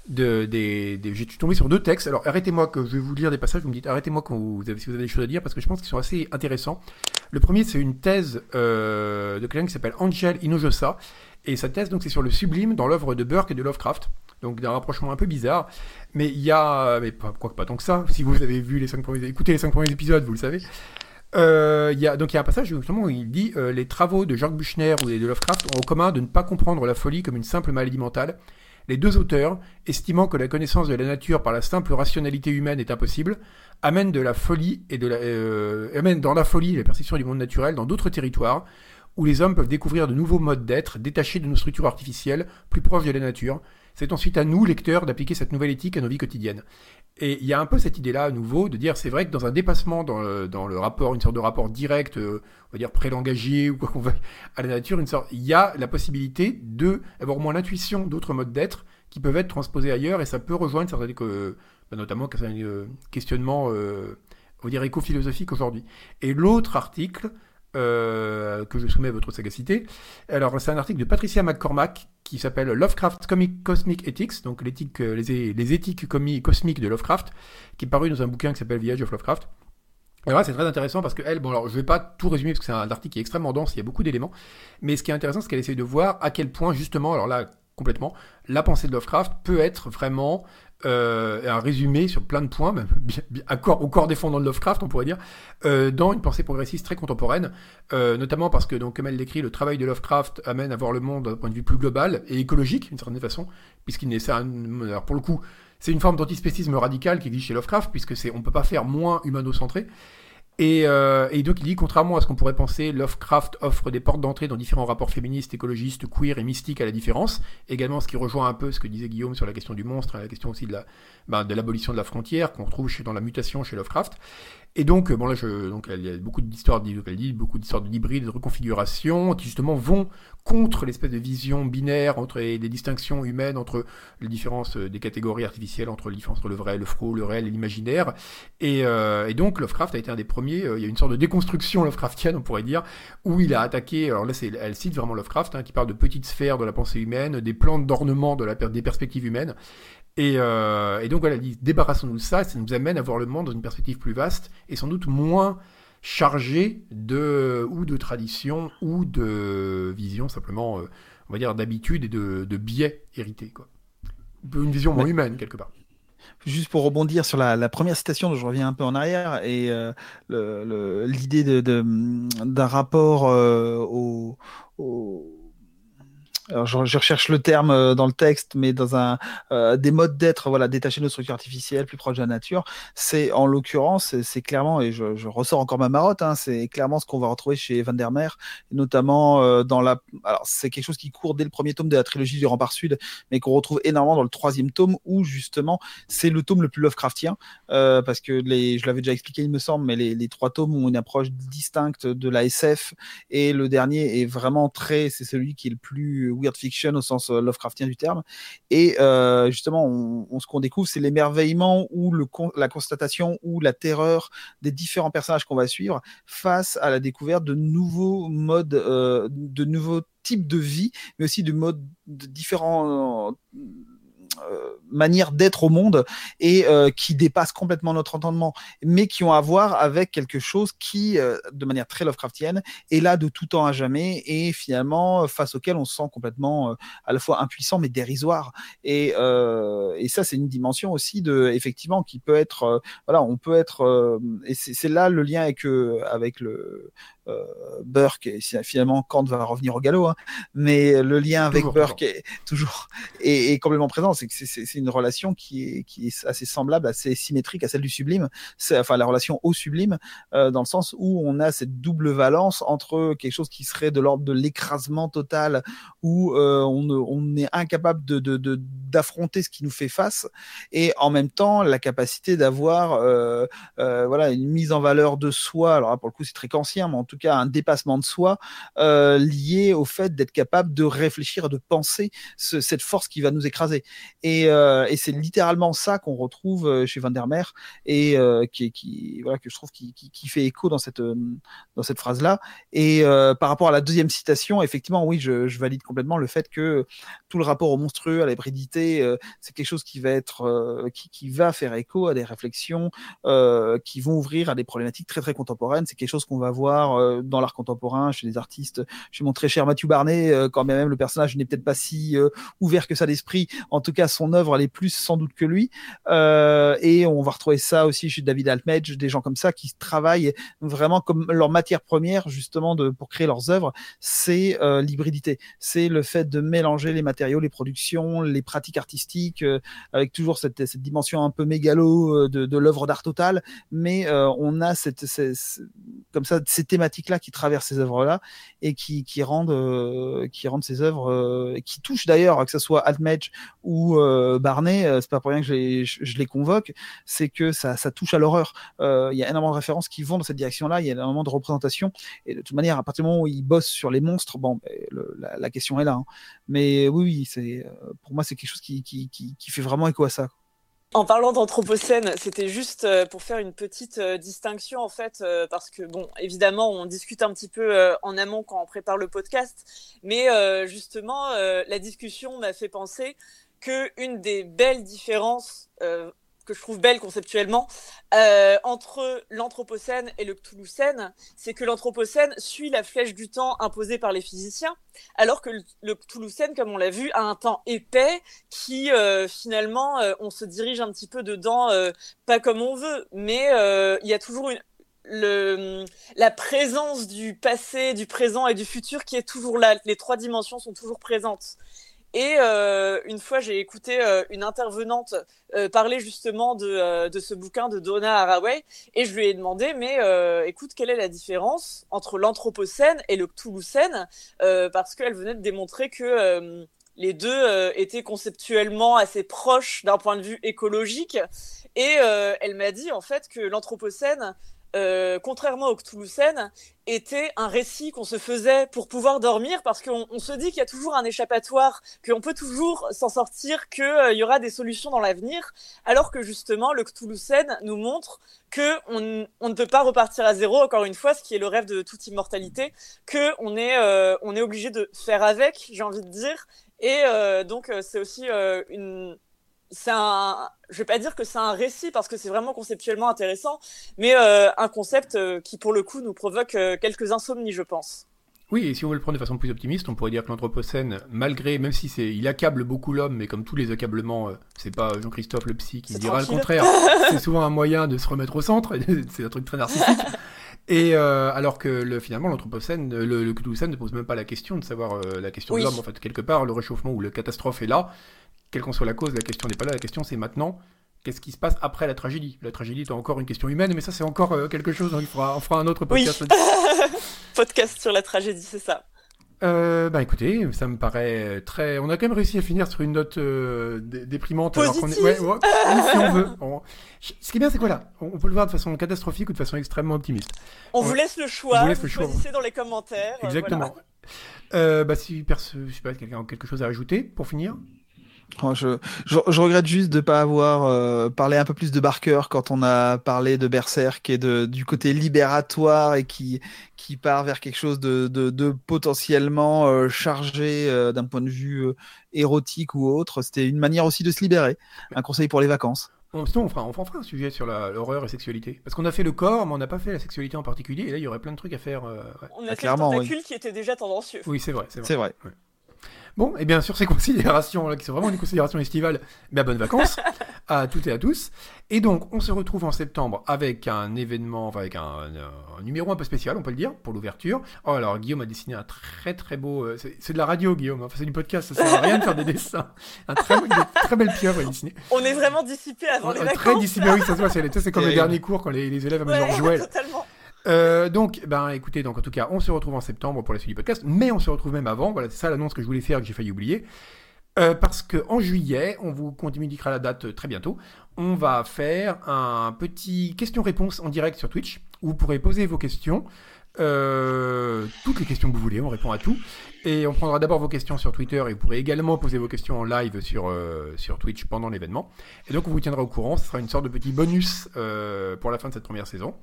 Speaker 2: de, des, tombé sur deux textes. Alors arrêtez-moi que je vais vous lire des passages. Vous me dites arrêtez-moi quand vous avez, si vous avez des choses à dire parce que je pense qu'ils sont assez intéressants. Le premier c'est une thèse euh, de quelqu'un qui s'appelle Angel Inojosa et sa thèse donc c'est sur le sublime dans l'œuvre de Burke et de Lovecraft. Donc d'un rapprochement un peu bizarre, mais il y a, mais pas, quoi que pas tant que ça. Si vous avez vu les cinq premiers, écoutez les cinq premiers épisodes, vous le savez. Euh, y a, donc il y a un passage justement où il dit euh, les travaux de Jacques Buchner ou de Lovecraft ont en commun de ne pas comprendre la folie comme une simple maladie mentale les deux auteurs, estimant que la connaissance de la nature par la simple rationalité humaine est impossible, amènent de la folie et euh, amènent dans la folie la perception du monde naturel dans d'autres territoires où les hommes peuvent découvrir de nouveaux modes d'être, détachés de nos structures artificielles, plus proches de la nature. C'est ensuite à nous, lecteurs, d'appliquer cette nouvelle éthique à nos vies quotidiennes. Et il y a un peu cette idée-là à nouveau de dire, c'est vrai que dans un dépassement dans le, rapport, une sorte de rapport direct, euh, on va dire pré-langagier <laughs> ou quoi qu'on veuille, à la nature, une sorte, il y a la possibilité de avoir au moins l'intuition d'autres modes d'être qui peuvent être transposés ailleurs et ça peut rejoindre certains, que, bah, notamment certains euh, questionnements, euh, on va dire éco-philosophiques aujourd'hui. Et l'autre article, euh, que je soumets à votre sagacité. Alors, c'est un article de Patricia McCormack qui s'appelle Lovecraft Cosmic Ethics, donc l'éthique, euh, les, éthiques cosmiques de Lovecraft, qui est paru dans un bouquin qui s'appelle Village of Lovecraft. Et là, c'est très intéressant parce que elle, bon, alors je vais pas tout résumer parce que c'est un article qui est extrêmement dense, il y a beaucoup d'éléments, mais ce qui est intéressant, c'est qu'elle essaye de voir à quel point, justement, alors là, la pensée de Lovecraft peut être vraiment euh, un résumé sur plein de points, même <laughs> au corps défendant de Lovecraft, on pourrait dire, euh, dans une pensée progressiste très contemporaine, euh, notamment parce que, donc, comme elle l'écrit, le travail de Lovecraft amène à voir le monde d'un point de vue plus global et écologique, d'une certaine façon, puisqu'il n'est ça, alors pour le coup, c'est une forme d'antispécisme radical qui existe chez Lovecraft, puisque c'est, on peut pas faire moins humano-centré. Et, euh, et, donc il dit, contrairement à ce qu'on pourrait penser, Lovecraft offre des portes d'entrée dans différents rapports féministes, écologistes, queer et mystiques à la différence. Également ce qui rejoint un peu ce que disait Guillaume sur la question du monstre, la question aussi de la, ben, de l'abolition de la frontière qu'on retrouve chez, dans la mutation chez Lovecraft. Et donc, bon là, je, donc il y a beaucoup d'histoires, dit, beaucoup d'histoires d'hybrides, de reconfiguration, qui justement vont contre l'espèce de vision binaire entre les, distinctions humaines entre les différences euh, des catégories artificielles, entre les différences entre le vrai, le faux, le réel et l'imaginaire. Et, euh, et, donc, Lovecraft a été un des premiers. Euh, il y a une sorte de déconstruction Lovecraftienne, on pourrait dire, où il a attaqué. Alors là, elle cite vraiment Lovecraft, hein, qui parle de petites sphères de la pensée humaine, des plantes d'ornement de la des perspectives humaines. Et, euh, et, donc voilà, débarrassons-nous de ça, ça nous amène à voir le monde dans une perspective plus vaste et sans doute moins chargée de ou de tradition ou de vision simplement, euh, on va dire, d'habitude et de, de, biais hérités. Quoi. Une vision moins humaine quelque part.
Speaker 5: Juste pour rebondir sur la, la, première citation, dont je reviens un peu en arrière, et euh, l'idée d'un de, d'un rapport euh, au, au je, recherche le terme euh, dans le texte, mais dans un euh, des modes d'être, voilà, détacher nos structures artificielles, plus proche de la nature. C'est en l'occurrence, c'est clairement, et je, ressors encore ma marotte, hein, c'est clairement ce qu'on va retrouver chez Van der Meer, notamment euh, dans la. Alors c'est quelque chose qui court dès le premier tome de la trilogie du Rempart Sud, mais qu'on retrouve énormément dans le troisième tome, où justement c'est le tome le plus Lovecraftien, parce que les, je l'avais déjà expliqué, il me semble, mais les, les trois tomes ont une approche distincte de la SF, et le dernier est vraiment très, c'est celui qui est le plus fiction au sens euh, Lovecraftien du terme. Et euh, justement, ce qu'on découvre, c'est l'émerveillement ou le, la constatation ou la terreur des différents personnages qu'on va suivre face à la découverte de nouveaux modes, euh, de nouveaux types de vie, mais aussi de modes de différents manière d'être au monde et euh, qui dépassent complètement notre entendement, mais qui ont à voir avec quelque chose qui, euh, de manière très Lovecraftienne, est là de tout temps à jamais et finalement face auquel on se sent complètement à la fois impuissant mais dérisoire. Et, et ça, c'est une dimension aussi de, effectivement, qui peut être, voilà, on peut être, et c'est là le lien avec, avec le, euh, Burke, et finalement Kant va revenir au galop, hein. mais le lien avec Burke est toujours est, complètement présent. C'est une relation qui est, assez semblable, assez symétrique à celle du sublime. Enfin la relation au sublime, euh, dans le sens où on a cette double valence entre quelque chose qui serait de l'ordre de l'écrasement total, où euh, on, est incapable de d'affronter de, ce qui nous fait face, et en même temps la capacité d'avoir euh, euh, voilà une mise en valeur de soi. Alors là, pour le coup, c'est très kantien, mais en tout cas un dépassement de soi euh, lié au fait d'être capable de réfléchir, de penser ce, cette force qui va nous écraser. Et, euh, et c'est littéralement ça qu'on retrouve euh, chez Van der Meer et euh, qui, voilà que je trouve qui, fait écho dans cette dans cette phrase là. Et par rapport à la deuxième citation, effectivement, oui, je, valide complètement le fait que tout le rapport au monstrueux, à l'hybridité, c'est quelque chose qui va être qui, va faire écho à des réflexions qui vont ouvrir à des problématiques très très contemporaines. C'est quelque chose qu'on va voir dans l'art contemporain, chez les artistes, chez mon très cher Mathieu Barnet, quand même le personnage n'est peut-être pas si ouvert que ça d'esprit. En tout cas, son œuvre, elle est plus sans doute que lui. et on va retrouver ça aussi chez David Altmage, des gens comme ça qui travaillent vraiment comme leur matière première justement de pour créer leurs œuvres, c'est l'hybridité, c'est le fait de mélanger les matériaux, les productions, les pratiques artistiques, avec toujours cette, cette, dimension un peu mégalo de, de l'œuvre d'art total, mais on a cette, comme ça ces thématiques-là qui traversent ces œuvres-là et qui, qui rendent, euh, qui rendent ces œuvres, euh, qui touchent d'ailleurs, que ce soit Altmage ou euh, Barney, c'est pas pour rien que je les, convoque, c'est que ça, touche à l'horreur. Il y a énormément de références qui vont dans cette direction-là, il y a énormément de représentations, et de toute manière, à partir du moment où ils bossent sur les monstres, bon, ben, la, question est là. Hein. Mais oui, c'est, pour moi, c'est quelque chose qui, qui, fait vraiment écho à ça.
Speaker 3: En parlant d'anthropocène, c'était juste euh, pour faire une petite euh, distinction en fait, euh, parce que bon, évidemment, on discute un petit peu en amont quand on prépare le podcast, mais justement, la discussion m'a fait penser que une des belles différences que je trouve belle conceptuellement euh, entre l'Anthropocène et le Cthulhucène, c'est que l'Anthropocène suit la flèche du temps imposée par les physiciens, alors que le, le Cthulhucène, comme on l'a vu, a un temps épais qui euh, finalement euh, on se dirige un petit peu dedans, euh, pas comme on veut, mais euh, il y a toujours la présence du passé, du présent et du futur qui est toujours là. Les trois dimensions sont toujours présentes. Et euh, une fois, j'ai écouté euh, une intervenante euh, parler justement de, ce bouquin de Donna Haraway, et je lui ai demandé, mais écoute, quelle est la différence entre l'Anthropocène et le Cthulhucène Parce qu'elle venait de démontrer que les deux étaient conceptuellement assez proches d'un point de vue écologique, et elle m'a dit en fait que l'Anthropocène euh, contrairement au Cthulhucène, était un récit qu'on se faisait pour pouvoir dormir parce qu'on on se dit qu'il y a toujours un échappatoire, qu'on peut toujours s'en sortir, qu'il euh, y aura des solutions dans l'avenir, alors que justement le Cthulhucène nous montre que on, on, ne peut pas repartir à zéro, encore une fois, ce qui est le rêve de toute immortalité, que on est, euh, est obligé de faire avec, j'ai envie de dire, et euh, donc c'est aussi une c'est un, je vais pas dire que c'est un récit parce que c'est vraiment conceptuellement intéressant, mais euh, un concept euh, qui pour le coup nous provoque euh, quelques insomnies, je pense.
Speaker 2: Oui, et si on veut le prendre de façon plus optimiste, on pourrait dire que l'Anthropocène, malgré, même si c'est, il accable beaucoup l'homme, mais comme tous les accablements, c'est pas Jean-Christophe le psy qui dira le contraire. <laughs> c'est souvent un moyen de se remettre au centre. <laughs> c'est un truc très narcissique. Et euh, alors que le, finalement l'Anthropocène, le, le Cthulhucène ne pose même pas la question de savoir euh, la question
Speaker 3: Oui.
Speaker 2: de l'homme. En fait, quelque part, le réchauffement ou la catastrophe est là. Quelle qu'en soit la cause, la question n'est pas là. La question c'est maintenant. Qu'est-ce qui se passe après la tragédie? La tragédie est encore une question humaine, mais ça c'est encore euh, quelque chose. hein, il faudra- on fera un autre
Speaker 3: Oui.
Speaker 2: podcast. <laughs>
Speaker 3: Podcast sur la tragédie, c'est ça.
Speaker 2: Euh, bah écoutez, ça me paraît très. On a quand même réussi à finir sur une note euh, dé- déprimante. alors qu'on est...
Speaker 3: Positive.
Speaker 2: ouais, ouais, si on veut. On- Ce qui est bien, c'est quoi là On peut le voir de façon catastrophique ou de façon extrêmement optimiste.
Speaker 3: On vous laisse le
Speaker 2: On
Speaker 3: choix.
Speaker 2: vous laisse
Speaker 3: vous
Speaker 2: le choix.
Speaker 3: choisissez dans les commentaires. euh,
Speaker 2: Exactement.
Speaker 3: voilà.
Speaker 2: Euh, bah si perso... je sais pas, quelqu'un a quelque chose à ajouter pour finir?
Speaker 5: Oh, je, je, je regrette juste de ne pas avoir euh, parlé un peu plus de Barker quand on a parlé de Berserk et de, du côté libératoire et qui, qui part vers quelque chose de, de, de potentiellement euh, chargé euh, d'un point de vue euh, érotique ou autre. C'était une manière aussi de se libérer. Un conseil pour les vacances.
Speaker 2: Bon, Sinon, on fera, on fera un sujet sur la- l'horreur et sexualité. Parce qu'on a fait le corps, mais on n'a pas fait la sexualité en particulier. Et là, il y aurait plein de trucs à faire. euh, ouais.
Speaker 3: On a
Speaker 5: Ah,
Speaker 3: fait
Speaker 5: clairement,
Speaker 3: le
Speaker 5: oui.
Speaker 3: tentacule qui était déjà tendancieux.
Speaker 2: Oui, c'est vrai. C'est vrai. Bon, et bien sur ces <laughs> considérations là, qui sont vraiment des considérations estivales, bien bonnes vacances à toutes et à tous. Et donc, on se retrouve en septembre avec un événement, enfin avec un, un- un numéro un peu spécial, on peut le dire, pour l'ouverture. Oh, alors Guillaume a dessiné un très très beau. euh, c'est de la radio, Guillaume. Enfin, c'est du podcast, ça sert à rien de faire des dessins. Un très, une très belle pieuvre à dessiner.
Speaker 3: On est vraiment dissipé avant
Speaker 2: Un-
Speaker 3: les vacances.
Speaker 2: très dissipé, oui, ça se voit. C'est comme le
Speaker 5: Terrible.
Speaker 2: dernier cours quand les, les élèves amusent
Speaker 3: Ouais,
Speaker 2: leur jouet. là.
Speaker 3: totalement.
Speaker 2: Euh, donc, ben, écoutez, donc en tout cas, on se retrouve en septembre pour la suite du podcast, mais on se retrouve même avant. Voilà, c'est ça l'annonce que je voulais faire que j'ai failli oublier. Euh, parce que en juillet, on vous communiquera la date euh, très bientôt. On va faire un petit question-réponse en direct sur Twitch où vous pourrez poser vos questions. Euh, toutes les questions que vous voulez, on répond à tout. Et on prendra d'abord vos questions sur Twitter et vous pourrez également poser vos questions en live sur, euh, sur Twitch pendant l'événement. Et donc on vous tiendra au courant, ce sera une sorte de petit bonus euh, pour la fin de cette première saison.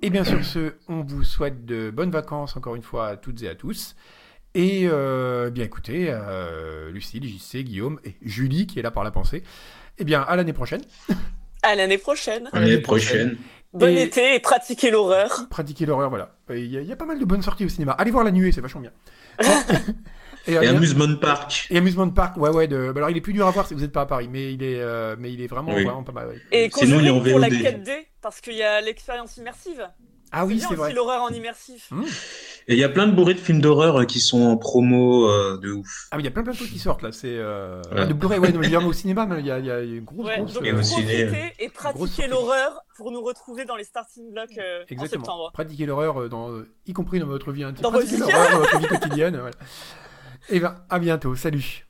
Speaker 2: Et bien sur ce, on vous souhaite de bonnes vacances encore une fois à toutes et à tous. Et euh, bien écoutez, euh, Lucille, JC, Guillaume et Julie qui est là par la pensée. Eh bien à l'année prochaine.
Speaker 3: À l'année prochaine.
Speaker 4: À l'année prochaine.
Speaker 3: Bon
Speaker 2: Et-
Speaker 3: été et pratiquez l'horreur.
Speaker 2: Pratiquez l'horreur, voilà. Il y, y a pas mal de bonnes sorties au cinéma. Allez voir La Nuée, c'est vachement bien. <laughs> et,
Speaker 4: Et Amusement Park.
Speaker 2: et Amusement Park, ouais, ouais. De... bah alors il est plus dur à voir si vous n'êtes pas à Paris, mais il est, euh, mais il est vraiment,
Speaker 4: Oui.
Speaker 2: vraiment pas mal. ouais.
Speaker 3: Et
Speaker 4: Sinon, il est en
Speaker 3: pour la
Speaker 4: VOD.
Speaker 3: 4D, parce qu'il y a l'expérience immersive.
Speaker 2: Ah oui, c'est
Speaker 3: aussi
Speaker 2: vrai.
Speaker 3: l'horreur en immersif.
Speaker 2: Hum.
Speaker 4: Et il y a plein de bourrées de films d'horreur euh, qui sont en promo euh, de ouf.
Speaker 2: Ah, mais il y a plein plein de trucs qui sortent là. C'est euh...
Speaker 4: Ouais.
Speaker 2: ah, de Blu-ray, ouais. je au cinéma, mais il y a, il y a une grosse,
Speaker 3: Ouais,
Speaker 2: grosse.
Speaker 3: donc
Speaker 2: euh,
Speaker 3: profitez et
Speaker 2: sortie.
Speaker 3: l'horreur pour nous retrouver dans les starting blocks euh, en
Speaker 2: Exactement.
Speaker 3: septembre.
Speaker 2: Pratiquez l'horreur, euh, dans, y compris dans votre vie intime.
Speaker 3: Dans vie.
Speaker 2: l'horreur dans votre vie quotidienne. Voilà. Et ben, à bientôt. Salut.